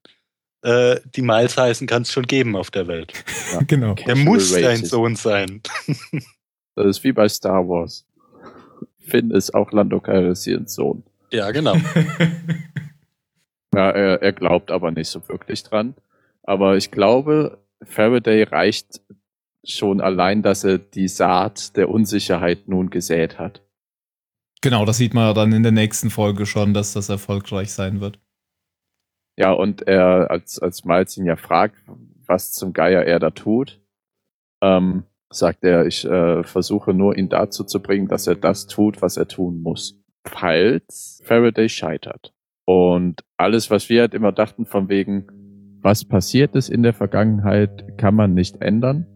äh, die Miles heißen, kann es schon geben auf der Welt. genau. Der muss Racism. Sohn sein. Das ist wie bei Star Wars. Finn ist auch Lando Calrissians Sohn. Ja, genau. Ja, er, er glaubt aber nicht so wirklich dran. Aber ich glaube, Faraday reicht schon allein, dass er die Saat der Unsicherheit nun gesät hat. Genau, das sieht man ja dann in der nächsten Folge schon, dass das erfolgreich sein wird. Ja, und er, als, als Miles ihn ja fragt, was zum Geier er da tut, ähm, sagt er, ich äh, versuche nur ihn dazu zu bringen, dass er das tut, was er tun muss. Falls Faraday scheitert. Und alles, was wir halt immer dachten, von wegen, was passiert ist in der Vergangenheit, kann man nicht ändern.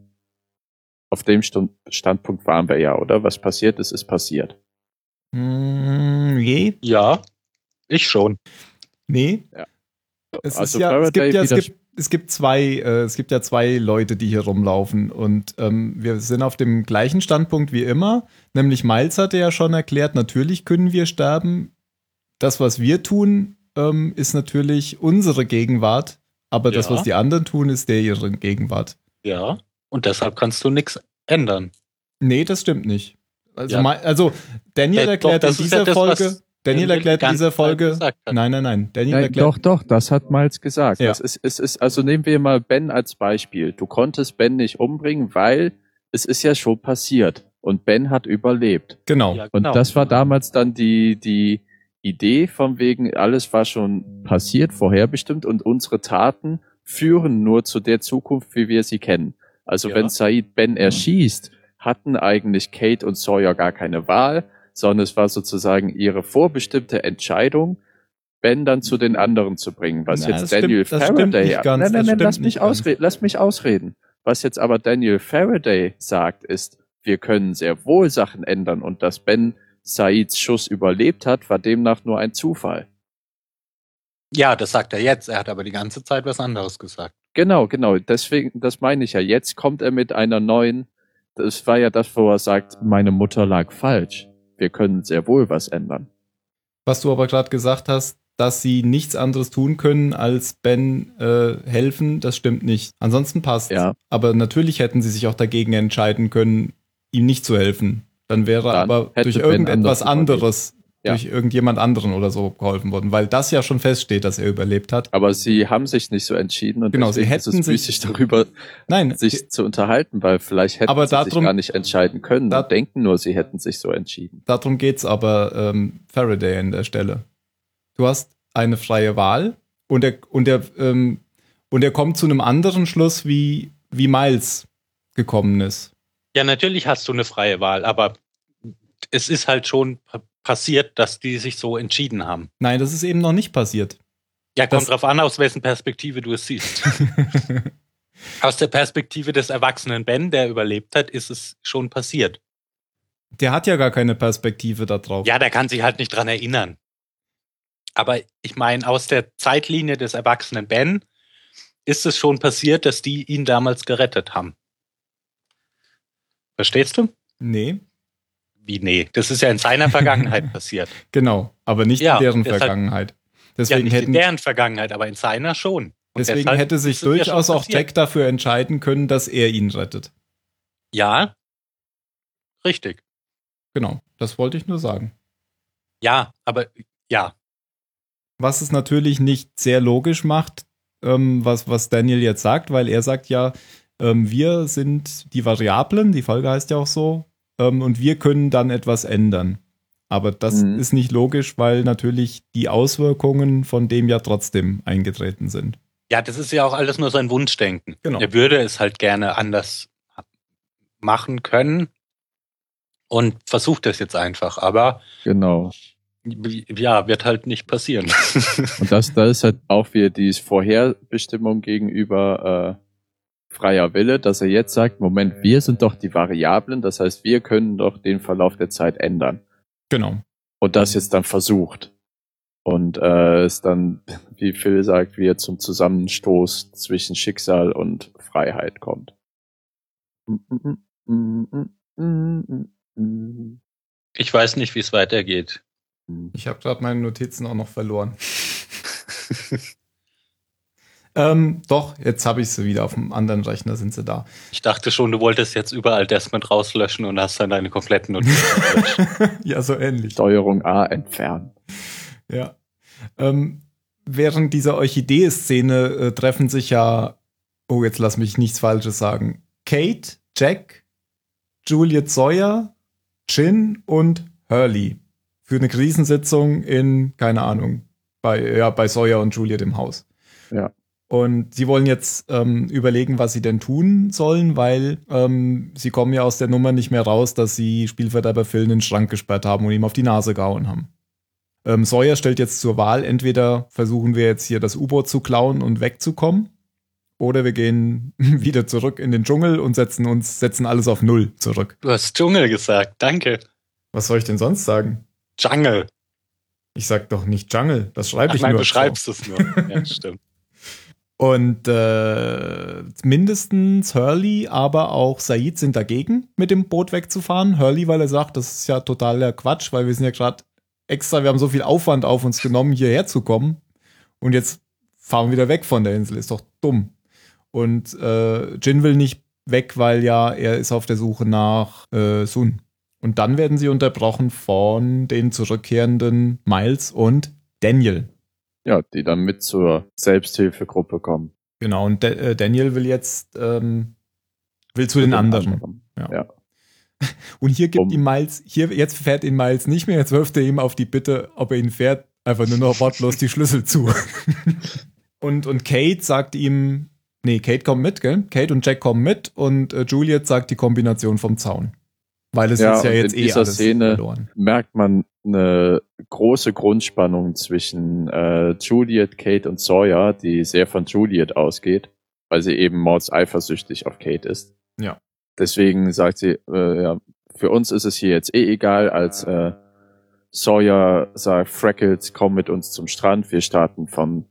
Auf dem Stund Standpunkt waren wir ja, oder? Was passiert ist, ist passiert. Mm, je? ja, ich schon. Nee. Ja. Es, Also ist ja, es, gibt ja, es, gibt, es gibt zwei, äh, es gibt ja zwei Leute, die hier rumlaufen und ähm, wir sind auf dem gleichen Standpunkt wie immer. Nämlich Miles hatte ja schon erklärt, natürlich können wir sterben. Das, was wir tun, ähm, ist natürlich unsere Gegenwart, aber das, Ja. was die anderen tun, ist der ihre Gegenwart. Ja. Und deshalb kannst du nichts ändern. Nee, das stimmt nicht. Also, Ja. Mi- also Daniel Ja, erklärt doch, in das dieser ja das, Folge, Daniel erklärt in dieser Folge, nein, nein, nein, Daniel Nein, erklärt, doch, doch, das hat Miles gesagt. Ja. Das ist, es ist, also nehmen wir mal Ben als Beispiel. Du konntest Ben nicht umbringen, weil es ist ja schon passiert. Und Ben hat überlebt. genau. Ja, Und genau. das war damals dann die, die Idee von wegen, alles war schon passiert, vorherbestimmt und unsere Taten führen nur zu der Zukunft, wie wir sie kennen. Also Ja. wenn Said Ben erschießt, hatten eigentlich Kate und Sawyer gar keine Wahl, sondern es war sozusagen ihre vorbestimmte Entscheidung, Ben dann zu den anderen zu bringen. Was Na, jetzt Daniel stimmt- Faraday, ganz, nein, nein, nein, stimmt lass mich ausreden, lass mich ausreden. Was jetzt aber Daniel Faraday sagt, ist, wir können sehr wohl Sachen ändern und dass Ben Saids Schuss überlebt hat, war demnach nur ein Zufall. Ja, das sagt er jetzt. Er hat aber die ganze Zeit was anderes gesagt. Genau, genau. Deswegen, das meine ich ja. Jetzt kommt er mit einer neuen. Das war ja das, wo er sagt, meine Mutter lag falsch. Wir können sehr wohl was ändern. Was du aber gerade gesagt hast, dass sie nichts anderes tun können, als Ben äh, helfen, das stimmt nicht. Ansonsten passt. Ja. Aber natürlich hätten sie sich auch dagegen entscheiden können, ihm nicht zu helfen. Dann wäre Dann aber durch irgendetwas anderes, Ja. durch irgendjemand anderen oder so geholfen worden, weil das ja schon feststeht, dass er überlebt hat. Aber sie haben sich nicht so entschieden und Genau, sie deswegen ist hätten es sich- müßig darüber Nein, sich zu unterhalten, weil vielleicht hätten Aber sie sich darum- gar nicht entscheiden können da- denken nur, sie hätten sich so entschieden. darum geht's aber ähm, Faraday an der Stelle. Du hast eine freie Wahl und er, und er, ähm, und er kommt zu einem anderen Schluss, wie, wie Miles gekommen ist. Ja, natürlich hast du eine freie Wahl, aber es ist halt schon pa- passiert, dass die sich so entschieden haben. Nein, das ist eben noch nicht passiert. Ja, kommt Das- drauf an, aus wessen Perspektive du es siehst. aus der Perspektive des erwachsenen Ben, der überlebt hat, ist es schon passiert. Der hat ja gar keine Perspektive da drauf. Ja, der kann sich halt nicht dran erinnern. Aber ich meine, aus der Zeitlinie des erwachsenen Ben ist es schon passiert, dass die ihn damals gerettet haben. Verstehst du? Nee, Wie nee? Das ist ja in seiner Vergangenheit passiert. genau. Aber nicht Ja, in deren deshalb- Vergangenheit. ja, Deswegen, nicht in hätten, deren Vergangenheit, aber in seiner schon. Und deswegen hätte sich ja durchaus auch. Jack dafür entscheiden können, dass er ihn rettet. Ja, richtig. Genau, das wollte ich nur sagen. Ja, aber ja, Was es natürlich nicht sehr logisch macht, ähm, was, was Daniel jetzt sagt, weil er sagt ja, ähm, wir sind die Variablen, die Folge heißt ja auch so, ähm, und wir können dann etwas ändern. Aber das Mhm. ist nicht logisch, weil natürlich die Auswirkungen von dem ja trotzdem eingetreten sind. Ja, das ist ja auch alles nur sein Wunschdenken. Genau. Er würde es halt gerne anders machen können und versucht es jetzt einfach, aber Genau. ja, wird halt nicht passieren. Und das, da ist halt auch wieder die Vorherbestimmung gegenüber äh, freier Wille, dass er jetzt sagt, Moment, wir sind doch die Variablen, das heißt, wir können doch den Verlauf der Zeit ändern. Genau. Und das jetzt dann versucht. Und äh, es dann, wie Phil sagt, wie er zum Zusammenstoß zwischen Schicksal und Freiheit kommt. Ich weiß nicht, wie es weitergeht. Ich habe gerade meine Notizen auch noch verloren. ähm, doch, jetzt habe ich sie wieder. Auf dem anderen Rechner sind sie da. Ich dachte schon, du wolltest jetzt überall Desmond rauslöschen und hast dann deine kompletten Notizen gelöscht. ja, so ähnlich. Steuerung A entfernen. Ja. Ähm, während dieser Orchidee-Szene äh, treffen sich ja, oh, jetzt lass mich nichts Falsches sagen. Kate, Jack, Juliet Sawyer, Chin und Hurley. Für eine Krisensitzung in, keine Ahnung, bei, ja, bei Sawyer und Juliet im Haus. Ja. Und sie wollen jetzt ähm, überlegen, was sie denn tun sollen, weil ähm, sie kommen ja aus der Nummer nicht mehr raus, dass sie Spielverderber Phil in den Schrank gesperrt haben und ihm auf die Nase gehauen haben. Ähm, Sawyer stellt jetzt zur Wahl, entweder versuchen wir jetzt hier das U-Boot zu klauen und wegzukommen, oder wir gehen wieder zurück in den Dschungel und setzen uns, setzen alles auf Null zurück. Du hast Dschungel gesagt, danke. Was soll ich denn sonst sagen? Jungle. Ich sag doch nicht Jungle, das schreibe ich nein, nur. du so. schreibst es nur. Ja, stimmt. Und äh, mindestens Hurley, aber auch Said sind dagegen, mit dem Boot wegzufahren. Hurley, weil er sagt, das ist ja totaler Quatsch, weil wir sind ja gerade extra, wir haben so viel Aufwand auf uns genommen, hierher zu kommen. Und jetzt fahren wir wieder weg von der Insel. Ist doch dumm. Und äh, Jin will nicht weg, weil ja er ist auf der Suche nach äh, Sun. Und dann werden sie unterbrochen von den zurückkehrenden Miles und Daniel. Ja, die dann mit zur Selbsthilfegruppe kommen. Genau, und Da- äh, Daniel will jetzt ähm, will zu den anderen. Ja. Ja. Und hier gibt Um- ihm Miles, hier jetzt fährt ihn Miles nicht mehr, jetzt wirft er ihm auf die Bitte, ob er ihn fährt, einfach nur noch wortlos die Schlüssel zu. und, und Kate sagt ihm, nee, Kate kommt mit, gell? Kate und Jack kommen mit und äh, Juliet sagt die Kombination vom Zaun. Weil es Ja, ist ja jetzt in eh dieser alles Szene- verloren. merkt man eine große Grundspannung zwischen äh, Juliet, Kate und Sawyer, die sehr von Juliet ausgeht, weil sie eben mords eifersüchtig auf Kate ist. Ja. Deswegen sagt sie, äh, ja, für uns ist es hier jetzt eh egal, als äh, Sawyer sagt, Freckles, komm mit uns zum Strand, wir starten von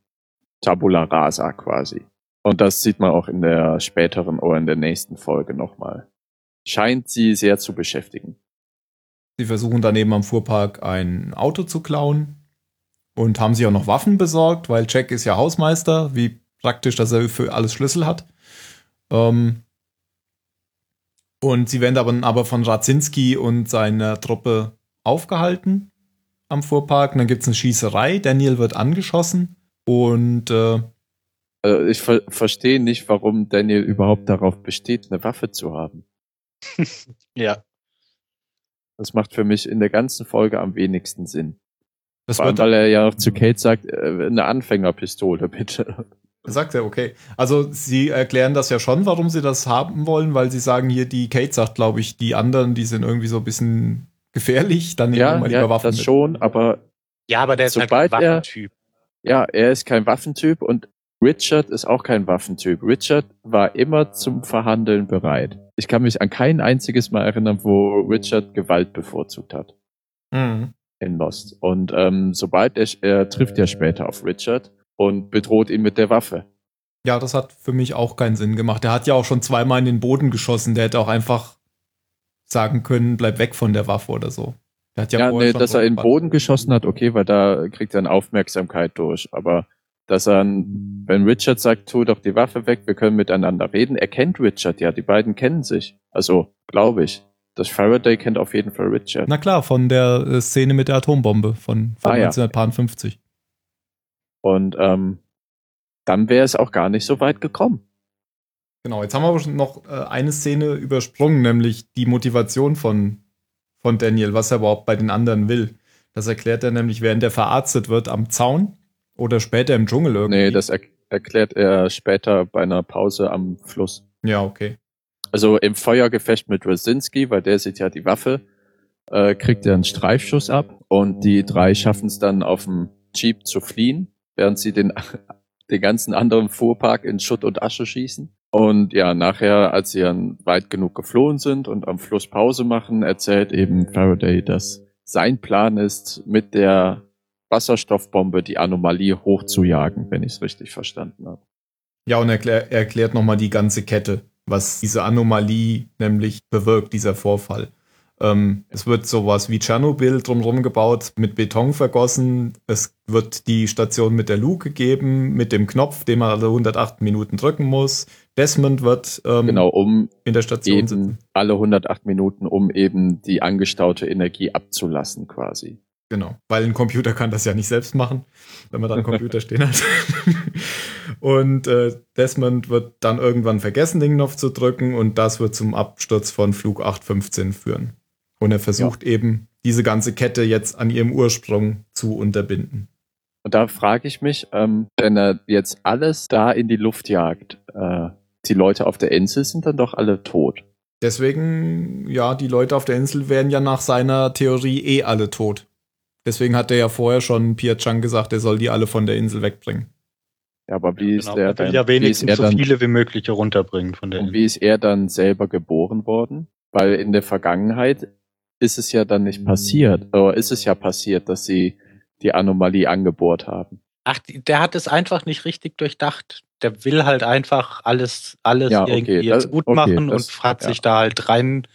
Tabula Rasa quasi. Und das sieht man auch in der späteren oder in der nächsten Folge nochmal. Scheint sie sehr zu beschäftigen. Sie versuchen daneben am Fuhrpark ein Auto zu klauen und haben sich auch noch Waffen besorgt, weil Jack ist ja Hausmeister, wie praktisch, dass er für alles Schlüssel hat. Ähm und sie werden aber, aber von Radzinski und seiner Truppe aufgehalten am Fuhrpark. Und dann gibt es eine Schießerei. Daniel wird angeschossen und äh, Also ich ver verstehe nicht, warum Daniel überhaupt darauf besteht, eine Waffe zu haben. Ja. Das macht für mich in der ganzen Folge am wenigsten Sinn. das Vor allem, wird weil er ja auch zu Kate sagt, äh, eine Anfängerpistole, bitte. Sagt er, okay. Also sie erklären das ja schon, warum sie das haben wollen, weil sie sagen hier, die Kate sagt, glaube ich, die anderen, die sind irgendwie so ein bisschen gefährlich, dann nehmen wir Ja, mal ja lieber Waffen das mit. schon, aber Ja, aber der ist halt er- ein Waffentyp. ja, er ist kein Waffentyp und Richard ist auch kein Waffentyp. Richard war immer zum Verhandeln bereit. Ich kann mich an kein einziges Mal erinnern, wo Richard Gewalt bevorzugt hat. Mhm. in Lost. Und ähm, sobald er, er trifft ja später auf Richard und bedroht ihn mit der Waffe. Ja, das hat für mich auch keinen Sinn gemacht. Der hat ja auch schon zweimal in den Boden geschossen. Der hätte auch einfach sagen können, bleib weg von der Waffe oder so. Der hat ja, Ja, nee, dass er in den. Boden geschossen hat, okay, weil da kriegt er eine Aufmerksamkeit durch. Aber dass er, wenn Richard sagt, tu doch die Waffe weg, wir können miteinander reden, er kennt Richard ja, die beiden kennen sich. Also, glaube ich. Das Faraday kennt auf jeden Fall Richard. Na klar, von der äh, Szene mit der Atombombe von, von Ah, ja. 1950. Und ähm, dann wäre es auch gar nicht so weit gekommen. Genau, jetzt haben wir aber schon noch äh, eine Szene übersprungen, nämlich die Motivation von, von Daniel, was er überhaupt bei den anderen will. Das erklärt er nämlich, während er verarztet wird am Zaun oder später im Dschungel irgendwie. Nee, das er erklärt er später bei einer Pause am Fluss. Ja, okay. Also im Feuergefecht mit Rosinski, weil der sieht ja die Waffe, äh, kriegt er einen Streifschuss ab und die drei schaffen es dann auf dem Jeep zu fliehen, während sie den, den ganzen anderen Fuhrpark in Schutt und Asche schießen. Und ja, nachher, als sie dann weit genug geflohen sind und am Fluss Pause machen, erzählt eben Faraday, dass sein Plan ist, mit der Wasserstoffbombe die Anomalie hochzujagen, wenn ich es richtig verstanden habe. Ja, und erklär, er erklärt nochmal die ganze Kette, was diese Anomalie nämlich bewirkt, dieser Vorfall. Ähm, es wird sowas wie Tschernobyl drumherum gebaut, mit Beton vergossen. Es wird die Station mit der Luke geben, mit dem Knopf, den man alle 108 Minuten drücken muss. Desmond wird ähm, genau, um in der Station sitzen. alle 108 Minuten, um eben die angestaute Energie abzulassen quasi. Genau, weil ein Computer kann das ja nicht selbst machen, wenn man da einen Computer stehen hat. und äh, Desmond wird dann irgendwann vergessen, den Knopf zu drücken und das wird zum Absturz von Flug 815 führen. Und er versucht ja. eben, diese ganze Kette jetzt an ihrem Ursprung zu unterbinden. Und da frage ich mich, ähm, wenn er jetzt alles da in die Luft jagt, äh, die Leute auf der Insel sind dann doch alle tot. Deswegen, ja, die Leute auf der Insel wären ja nach seiner Theorie eh alle tot. Deswegen hat er ja vorher schon Pia Chang gesagt, er soll die alle von der Insel wegbringen. Ja, aber wie ist genau, der er will ja wenigstens so viele wie möglich runterbringen von der und Insel. Wie ist er dann selber geboren worden? Weil in der Vergangenheit ist es ja dann nicht passiert. Oder ist es ja passiert, dass sie die Anomalie angebohrt haben. Ach, der hat es einfach nicht richtig durchdacht. Der will halt einfach alles, alles ja, okay, irgendwie das, jetzt gut okay, machen das, und hat ja. sich da halt rein,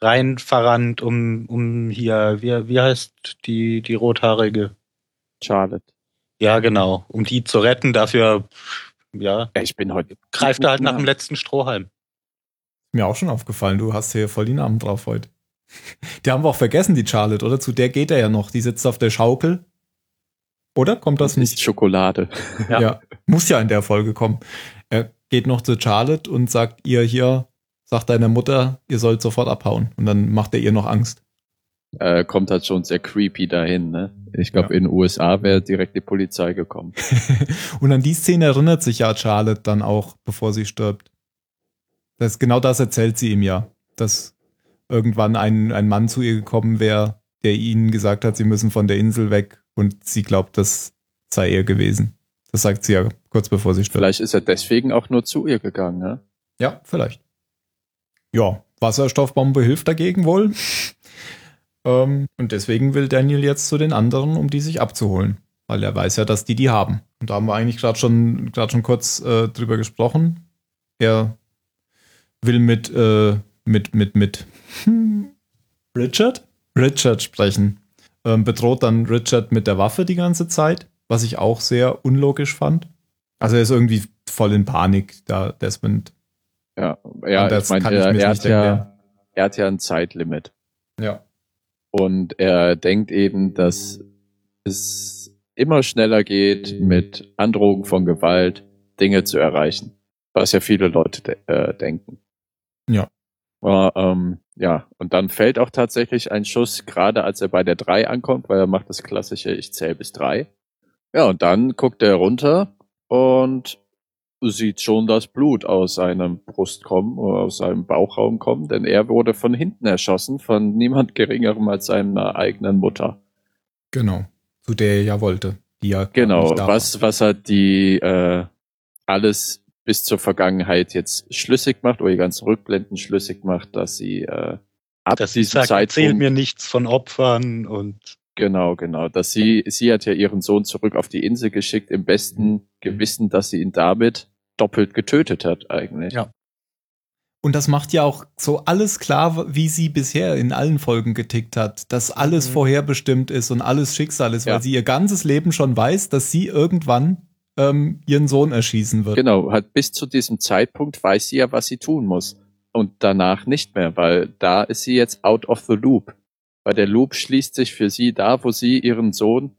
rein verrannt, um, um hier, wie, wie heißt die, die rothaarige? Charlotte. Ja, genau. Um die zu retten, dafür, ja. ja ich bin heute. Greift er halt nach dem letzten Strohhalm. Mir auch schon aufgefallen, du hast hier voll die Namen drauf heute. Die haben wir auch vergessen, die Charlotte, oder? Zu der geht er ja noch. Die sitzt auf der Schaukel. Oder? Kommt das, das nicht? Schokolade. Ja. ja. Muss ja in der Folge kommen. Er geht noch zu Charlotte und sagt ihr hier, sagt deiner Mutter, ihr sollt sofort abhauen. Und dann macht er ihr noch Angst. Äh, kommt halt schon sehr creepy dahin, ne? Ich glaube, ja. in den USA wäre direkt die Polizei gekommen. und an die Szene erinnert sich ja Charlotte dann auch, bevor sie stirbt. Das, genau das erzählt sie ihm ja. Dass irgendwann ein, ein Mann zu ihr gekommen wäre, der ihnen gesagt hat, sie müssen von der Insel weg und sie glaubt, das sei er gewesen. Das sagt sie ja kurz bevor sie stirbt. Vielleicht ist er deswegen auch nur zu ihr gegangen, ne? Ja, vielleicht. Ja, Wasserstoffbombe hilft dagegen wohl. ähm, und deswegen will Daniel jetzt zu den anderen, um die sich abzuholen. Weil er weiß ja, dass die die haben. Und da haben wir eigentlich gerade schon, grad schon kurz äh, drüber gesprochen. Er will mit, äh, mit, mit, mit Richard? Richard sprechen. Ähm, bedroht dann Richard mit der Waffe die ganze Zeit, was ich auch sehr unlogisch fand. Also er ist irgendwie voll in Panik, da Desmond. Ja, ja ich meine, er, er, hat ja, er hat ja ein Zeitlimit. Ja. Und er denkt eben, dass es immer schneller geht, mit Androhung von Gewalt Dinge zu erreichen. Was ja viele Leute de äh, denken. Ja. Uh, ähm, ja, und dann fällt auch tatsächlich ein Schuss, gerade als er bei der 3 ankommt, weil er macht das klassische, ich zähle bis 3. Ja, und dann guckt er runter und sieht schon das Blut aus seinem Brust kommen oder aus seinem Bauchraum kommen, denn er wurde von hinten erschossen von niemand geringerem als seiner eigenen Mutter. Genau, zu der er ja wollte. Die ja genau, was, was hat die äh, alles bis zur Vergangenheit jetzt schlüssig macht oder die ganzen Rückblenden schlüssig macht, dass sie äh, ab dass diesem sagt, Zeitpunkt erzähl mir nichts von Opfern und genau, genau, dass sie sie hat ja ihren Sohn zurück auf die Insel geschickt im besten Gewissen, dass sie ihn damit doppelt getötet hat eigentlich. Ja. Und das macht ja auch so alles klar, wie sie bisher in allen Folgen getickt hat, dass alles mhm. vorherbestimmt ist und alles Schicksal ist, ja. weil sie ihr ganzes Leben schon weiß, dass sie irgendwann ähm, ihren Sohn erschießen wird. Genau, hat bis zu diesem Zeitpunkt weiß sie ja, was sie tun muss. Und danach nicht mehr, weil da ist sie jetzt out of the loop. Weil der Loop schließt sich für sie da, wo sie ihren Sohn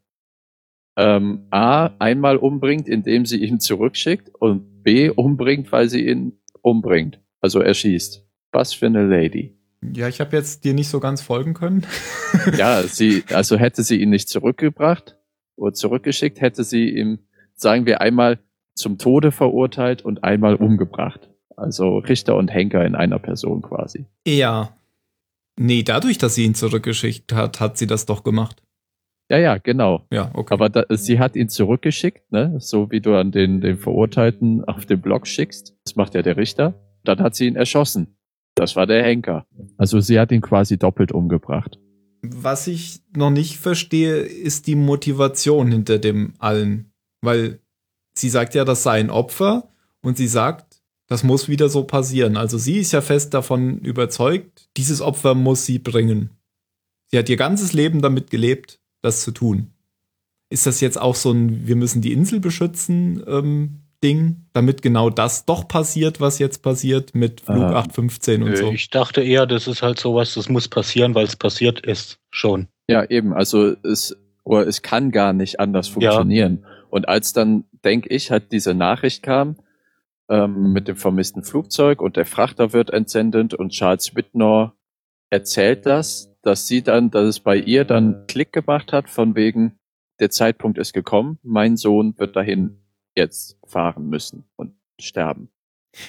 ähm, A einmal umbringt, indem sie ihn zurückschickt und B umbringt, weil sie ihn umbringt. Also erschießt. Was für eine Lady. Ja, ich habe jetzt dir nicht so ganz folgen können. ja, sie, also hätte sie ihn nicht zurückgebracht oder zurückgeschickt, hätte sie ihm, sagen wir einmal, zum Tode verurteilt und einmal umgebracht. Also Richter und Henker in einer Person quasi. Ja. Nee, dadurch, dass sie ihn zurückgeschickt hat, hat sie das doch gemacht. Ja, ja, genau. Ja, okay. Aber da, sie hat ihn zurückgeschickt, ne? So wie du an den, den Verurteilten auf den Blog schickst. Das macht ja der Richter. Dann hat sie ihn erschossen. Das war der Henker. Also sie hat ihn quasi doppelt umgebracht. Was ich noch nicht verstehe, ist die Motivation hinter dem allen. Weil sie sagt ja, das sei ein Opfer und sie sagt, das muss wieder so passieren. Also sie ist ja fest davon überzeugt, dieses Opfer muss sie bringen. Sie hat ihr ganzes Leben damit gelebt, das zu tun. Ist das jetzt auch so ein, wir müssen die Insel beschützen ähm, Ding, damit genau das doch passiert, was jetzt passiert mit Flug ähm, 815 und so? Ich dachte eher, das ist halt sowas, das muss passieren, weil es passiert ist schon. Ja, eben. Also es, oder es kann gar nicht anders funktionieren. Ja. Und als dann, denke ich, halt diese Nachricht kam, ähm, mit dem vermissten Flugzeug und der Frachter wird entsendet und Charles Whitnor erzählt das, dass sie dann, dass es bei ihr dann Klick gemacht hat, von wegen, der Zeitpunkt ist gekommen, mein Sohn wird dahin jetzt fahren müssen und sterben.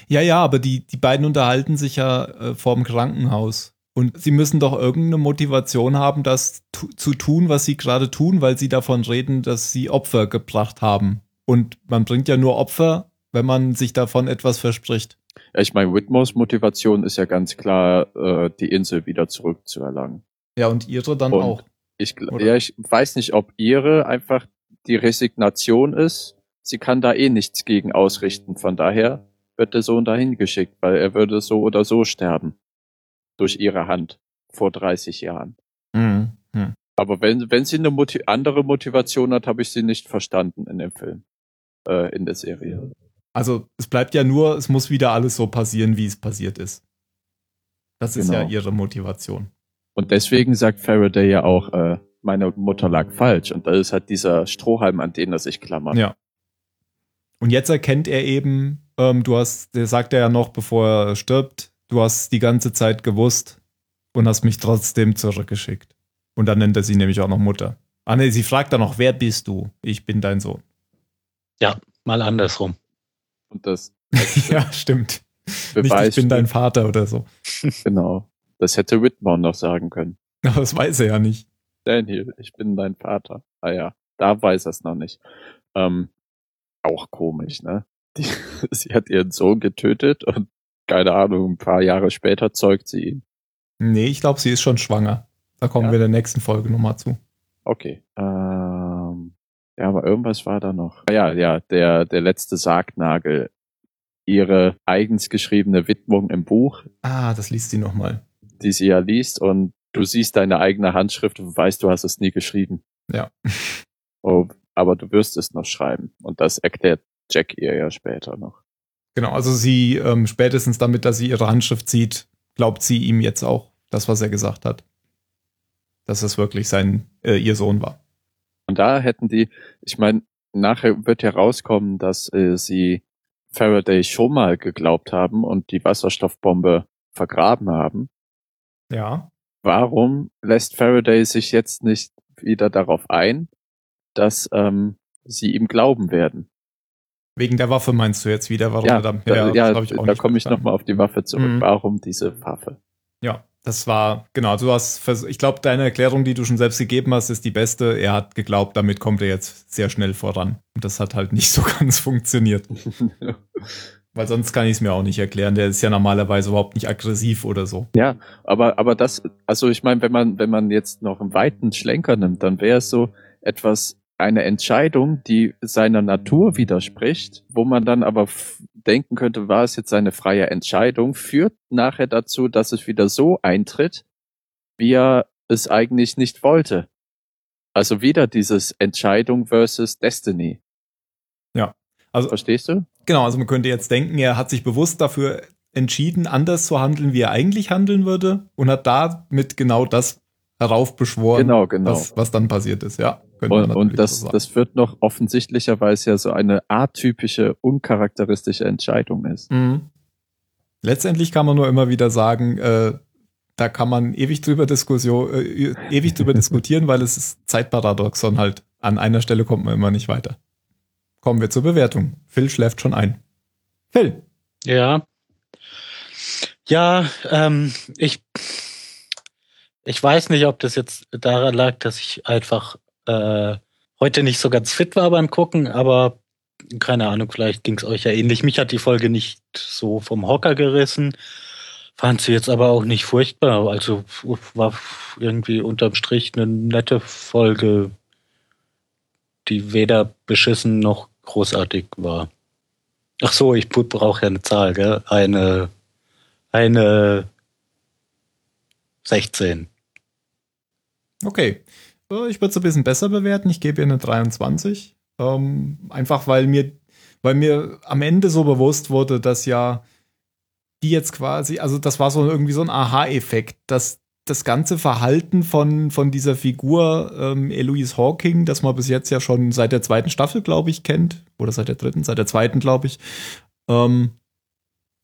Ja, ja, aber die, die beiden unterhalten sich ja äh, vorm Krankenhaus. Und sie müssen doch irgendeine Motivation haben, das zu tun, was sie gerade tun, weil sie davon reden, dass sie Opfer gebracht haben. Und man bringt ja nur Opfer, wenn man sich davon etwas verspricht. Ja, ich meine, Whitmores Motivation ist ja ganz klar, äh, die Insel wieder zurückzuerlangen. Ja, und ihre dann und auch. Ich, ja, ich weiß nicht, ob ihre einfach die Resignation ist. Sie kann da eh nichts gegen ausrichten. Von daher wird der Sohn dahin geschickt, weil er würde so oder so sterben. Durch ihre Hand. Vor 30 Jahren. Mhm. Mhm. Aber wenn, wenn sie eine Motiv andere Motivation hat, habe ich sie nicht verstanden in dem Film. Äh, in der Serie. Also es bleibt ja nur, es muss wieder alles so passieren, wie es passiert ist. Das ist genau. ja ihre Motivation. Und deswegen sagt Faraday ja auch, äh, meine Mutter lag falsch. Und das ist halt dieser Strohhalm, an den er sich klammert. Ja. Und jetzt erkennt er eben, ähm, du hast, der sagt er ja noch, bevor er stirbt, du hast die ganze Zeit gewusst und hast mich trotzdem zurückgeschickt. Und dann nennt er sie nämlich auch noch Mutter. Ah ne, sie fragt dann noch, wer bist du? Ich bin dein Sohn. Ja, mal andersrum. Und das. ja, stimmt. Beweis Nicht, ich bin dein Vater oder so. Genau. Das hätte Whitmore noch sagen können. Aber das weiß er ja nicht. Daniel, ich bin dein Vater. Ah ja, da weiß er es noch nicht. Ähm, auch komisch, ne? Die, sie hat ihren Sohn getötet und keine Ahnung, ein paar Jahre später zeugt sie ihn. Nee, ich glaube, sie ist schon schwanger. Da kommen ja. wir in der nächsten Folge nochmal zu. Okay. Ähm, ja, aber irgendwas war da noch. Ja, ja, der, der letzte Sargnagel. Ihre eigens geschriebene Widmung im Buch. Ah, das liest sie nochmal. Die sie ja liest und du siehst deine eigene Handschrift und weißt, du hast es nie geschrieben. Ja. Oh, aber du wirst es noch schreiben. Und das erklärt Jack ihr ja später noch. Genau, also sie ähm, spätestens damit, dass sie ihre Handschrift sieht, glaubt sie ihm jetzt auch das, was er gesagt hat. Dass es wirklich sein, äh, ihr Sohn war. Und da hätten die, ich meine, nachher wird herauskommen, dass äh, sie Faraday schon mal geglaubt haben und die Wasserstoffbombe vergraben haben. Ja. Warum lässt Faraday sich jetzt nicht wieder darauf ein, dass ähm, sie ihm glauben werden? Wegen der Waffe meinst du jetzt wieder? Warum ja, da, ja, ja da komme ich nochmal auf die Waffe zurück. Mhm. Warum diese Waffe? Ja, das war, genau, du hast, ich glaube, deine Erklärung, die du schon selbst gegeben hast, ist die beste. Er hat geglaubt, damit kommt er jetzt sehr schnell voran. Und das hat halt nicht so ganz funktioniert. Weil sonst kann ich es mir auch nicht erklären. Der ist ja normalerweise überhaupt nicht aggressiv oder so. Ja, aber, aber das, also ich meine, wenn man, wenn man jetzt noch einen weiten Schlenker nimmt, dann wäre es so etwas, eine Entscheidung, die seiner Natur widerspricht, wo man dann aber denken könnte, war es jetzt seine freie Entscheidung, führt nachher dazu, dass es wieder so eintritt, wie er es eigentlich nicht wollte. Also wieder dieses Entscheidung versus Destiny. Ja. Also, Verstehst du? Genau, also man könnte jetzt denken, er hat sich bewusst dafür entschieden, anders zu handeln, wie er eigentlich handeln würde und hat damit genau das heraufbeschworen, genau, genau. Was, was dann passiert ist, ja. Und, und das, so das wird noch offensichtlicherweise ja so eine atypische, uncharakteristische Entscheidung ist. Mhm. Letztendlich kann man nur immer wieder sagen, äh, da kann man ewig drüber, Diskussion, äh, ewig drüber diskutieren, weil es ist Zeitparadoxon halt. An einer Stelle kommt man immer nicht weiter. Kommen wir zur Bewertung. Phil schläft schon ein. Phil. Ja. Ja, ähm, ich, ich weiß nicht, ob das jetzt daran lag, dass ich einfach äh, heute nicht so ganz fit war beim Gucken, aber keine Ahnung, vielleicht ging es euch ja ähnlich. Mich hat die Folge nicht so vom Hocker gerissen. Fand sie jetzt aber auch nicht furchtbar. Also war irgendwie unterm Strich eine nette Folge, die weder beschissen noch großartig war. Ach so, ich brauche ja eine Zahl, gell? Eine, eine 16. Okay. Ich würde es ein bisschen besser bewerten. Ich gebe ihr eine 23. Ähm, einfach weil mir, weil mir am Ende so bewusst wurde, dass ja die jetzt quasi, also das war so irgendwie so ein Aha-Effekt, dass das ganze Verhalten von, von dieser Figur ähm, Eloise Hawking, das man bis jetzt ja schon seit der zweiten Staffel, glaube ich, kennt, oder seit der dritten, seit der zweiten, glaube ich, ähm,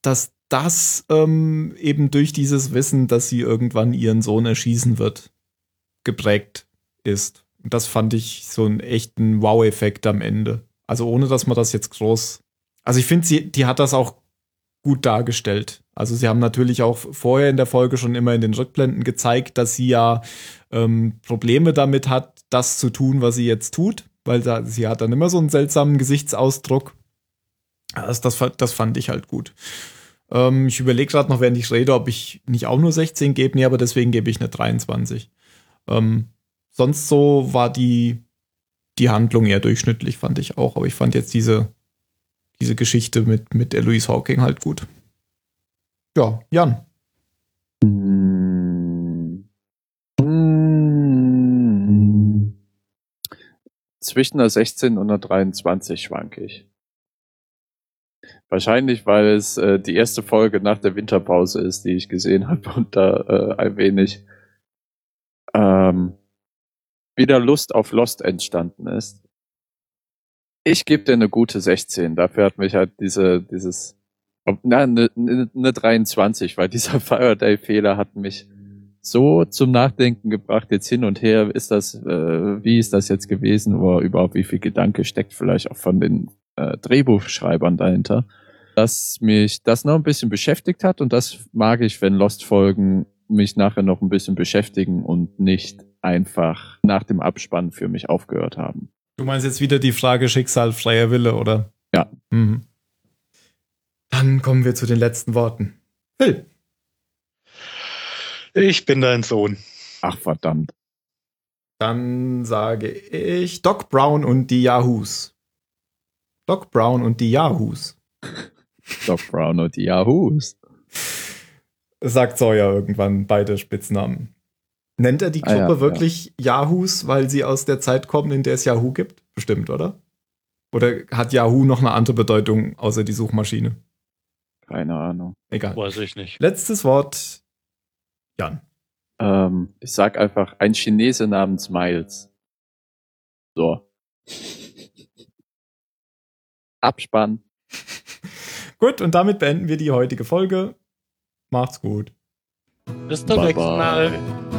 dass das ähm, eben durch dieses Wissen, dass sie irgendwann ihren Sohn erschießen wird, geprägt ist. Und das fand ich so einen echten Wow-Effekt am Ende. Also ohne, dass man das jetzt groß. Also ich finde, sie, die hat das auch gut dargestellt. Also sie haben natürlich auch vorher in der Folge schon immer in den Rückblenden gezeigt, dass sie ja ähm, Probleme damit hat, das zu tun, was sie jetzt tut, weil da, sie hat dann immer so einen seltsamen Gesichtsausdruck. Also das, das fand ich halt gut. Ähm, ich überlege gerade noch, während ich rede, ob ich nicht auch nur 16 gebe. Nee, aber deswegen gebe ich eine 23. Ähm, sonst so war die, die Handlung eher durchschnittlich, fand ich auch. Aber ich fand jetzt diese, diese Geschichte mit, mit Eloise Hawking halt gut. Ja, Jan. Zwischen der 16 und der 23 schwanke ich. Wahrscheinlich, weil es äh, die erste Folge nach der Winterpause ist, die ich gesehen habe und da äh, ein wenig ähm, wieder Lust auf Lost entstanden ist. Ich gebe dir eine gute 16. Dafür hat mich halt diese, dieses, na, eine, eine 23, weil dieser Faraday-Fehler hat mich so zum Nachdenken gebracht, jetzt hin und her, ist das, äh, wie ist das jetzt gewesen oder überhaupt wie viel Gedanke steckt vielleicht auch von den äh, Drehbuchschreibern dahinter, dass mich das noch ein bisschen beschäftigt hat und das mag ich, wenn Lost-Folgen mich nachher noch ein bisschen beschäftigen und nicht einfach nach dem Abspann für mich aufgehört haben. Du meinst jetzt wieder die Frage Schicksal, freier Wille, oder? Ja. Mhm. Dann kommen wir zu den letzten Worten. Phil. Ich bin dein Sohn. Ach verdammt. Dann sage ich Doc Brown und die Yahoos. Doc Brown und die Yahoos. Doc Brown und die Yahoos. Sagt Sawyer irgendwann beide Spitznamen. Nennt er die Gruppe ah, ja, wirklich ja. Yahoos, weil sie aus der Zeit kommen, in der es Yahoo gibt? Bestimmt, oder? Oder hat Yahoo noch eine andere Bedeutung außer die Suchmaschine? Keine Ahnung. Egal. Weiß ich nicht. Letztes Wort, Jan. Ähm, ich sag einfach ein Chinese namens Miles. So. Abspann. gut, und damit beenden wir die heutige Folge. Macht's gut. Bis zum nächsten Mal.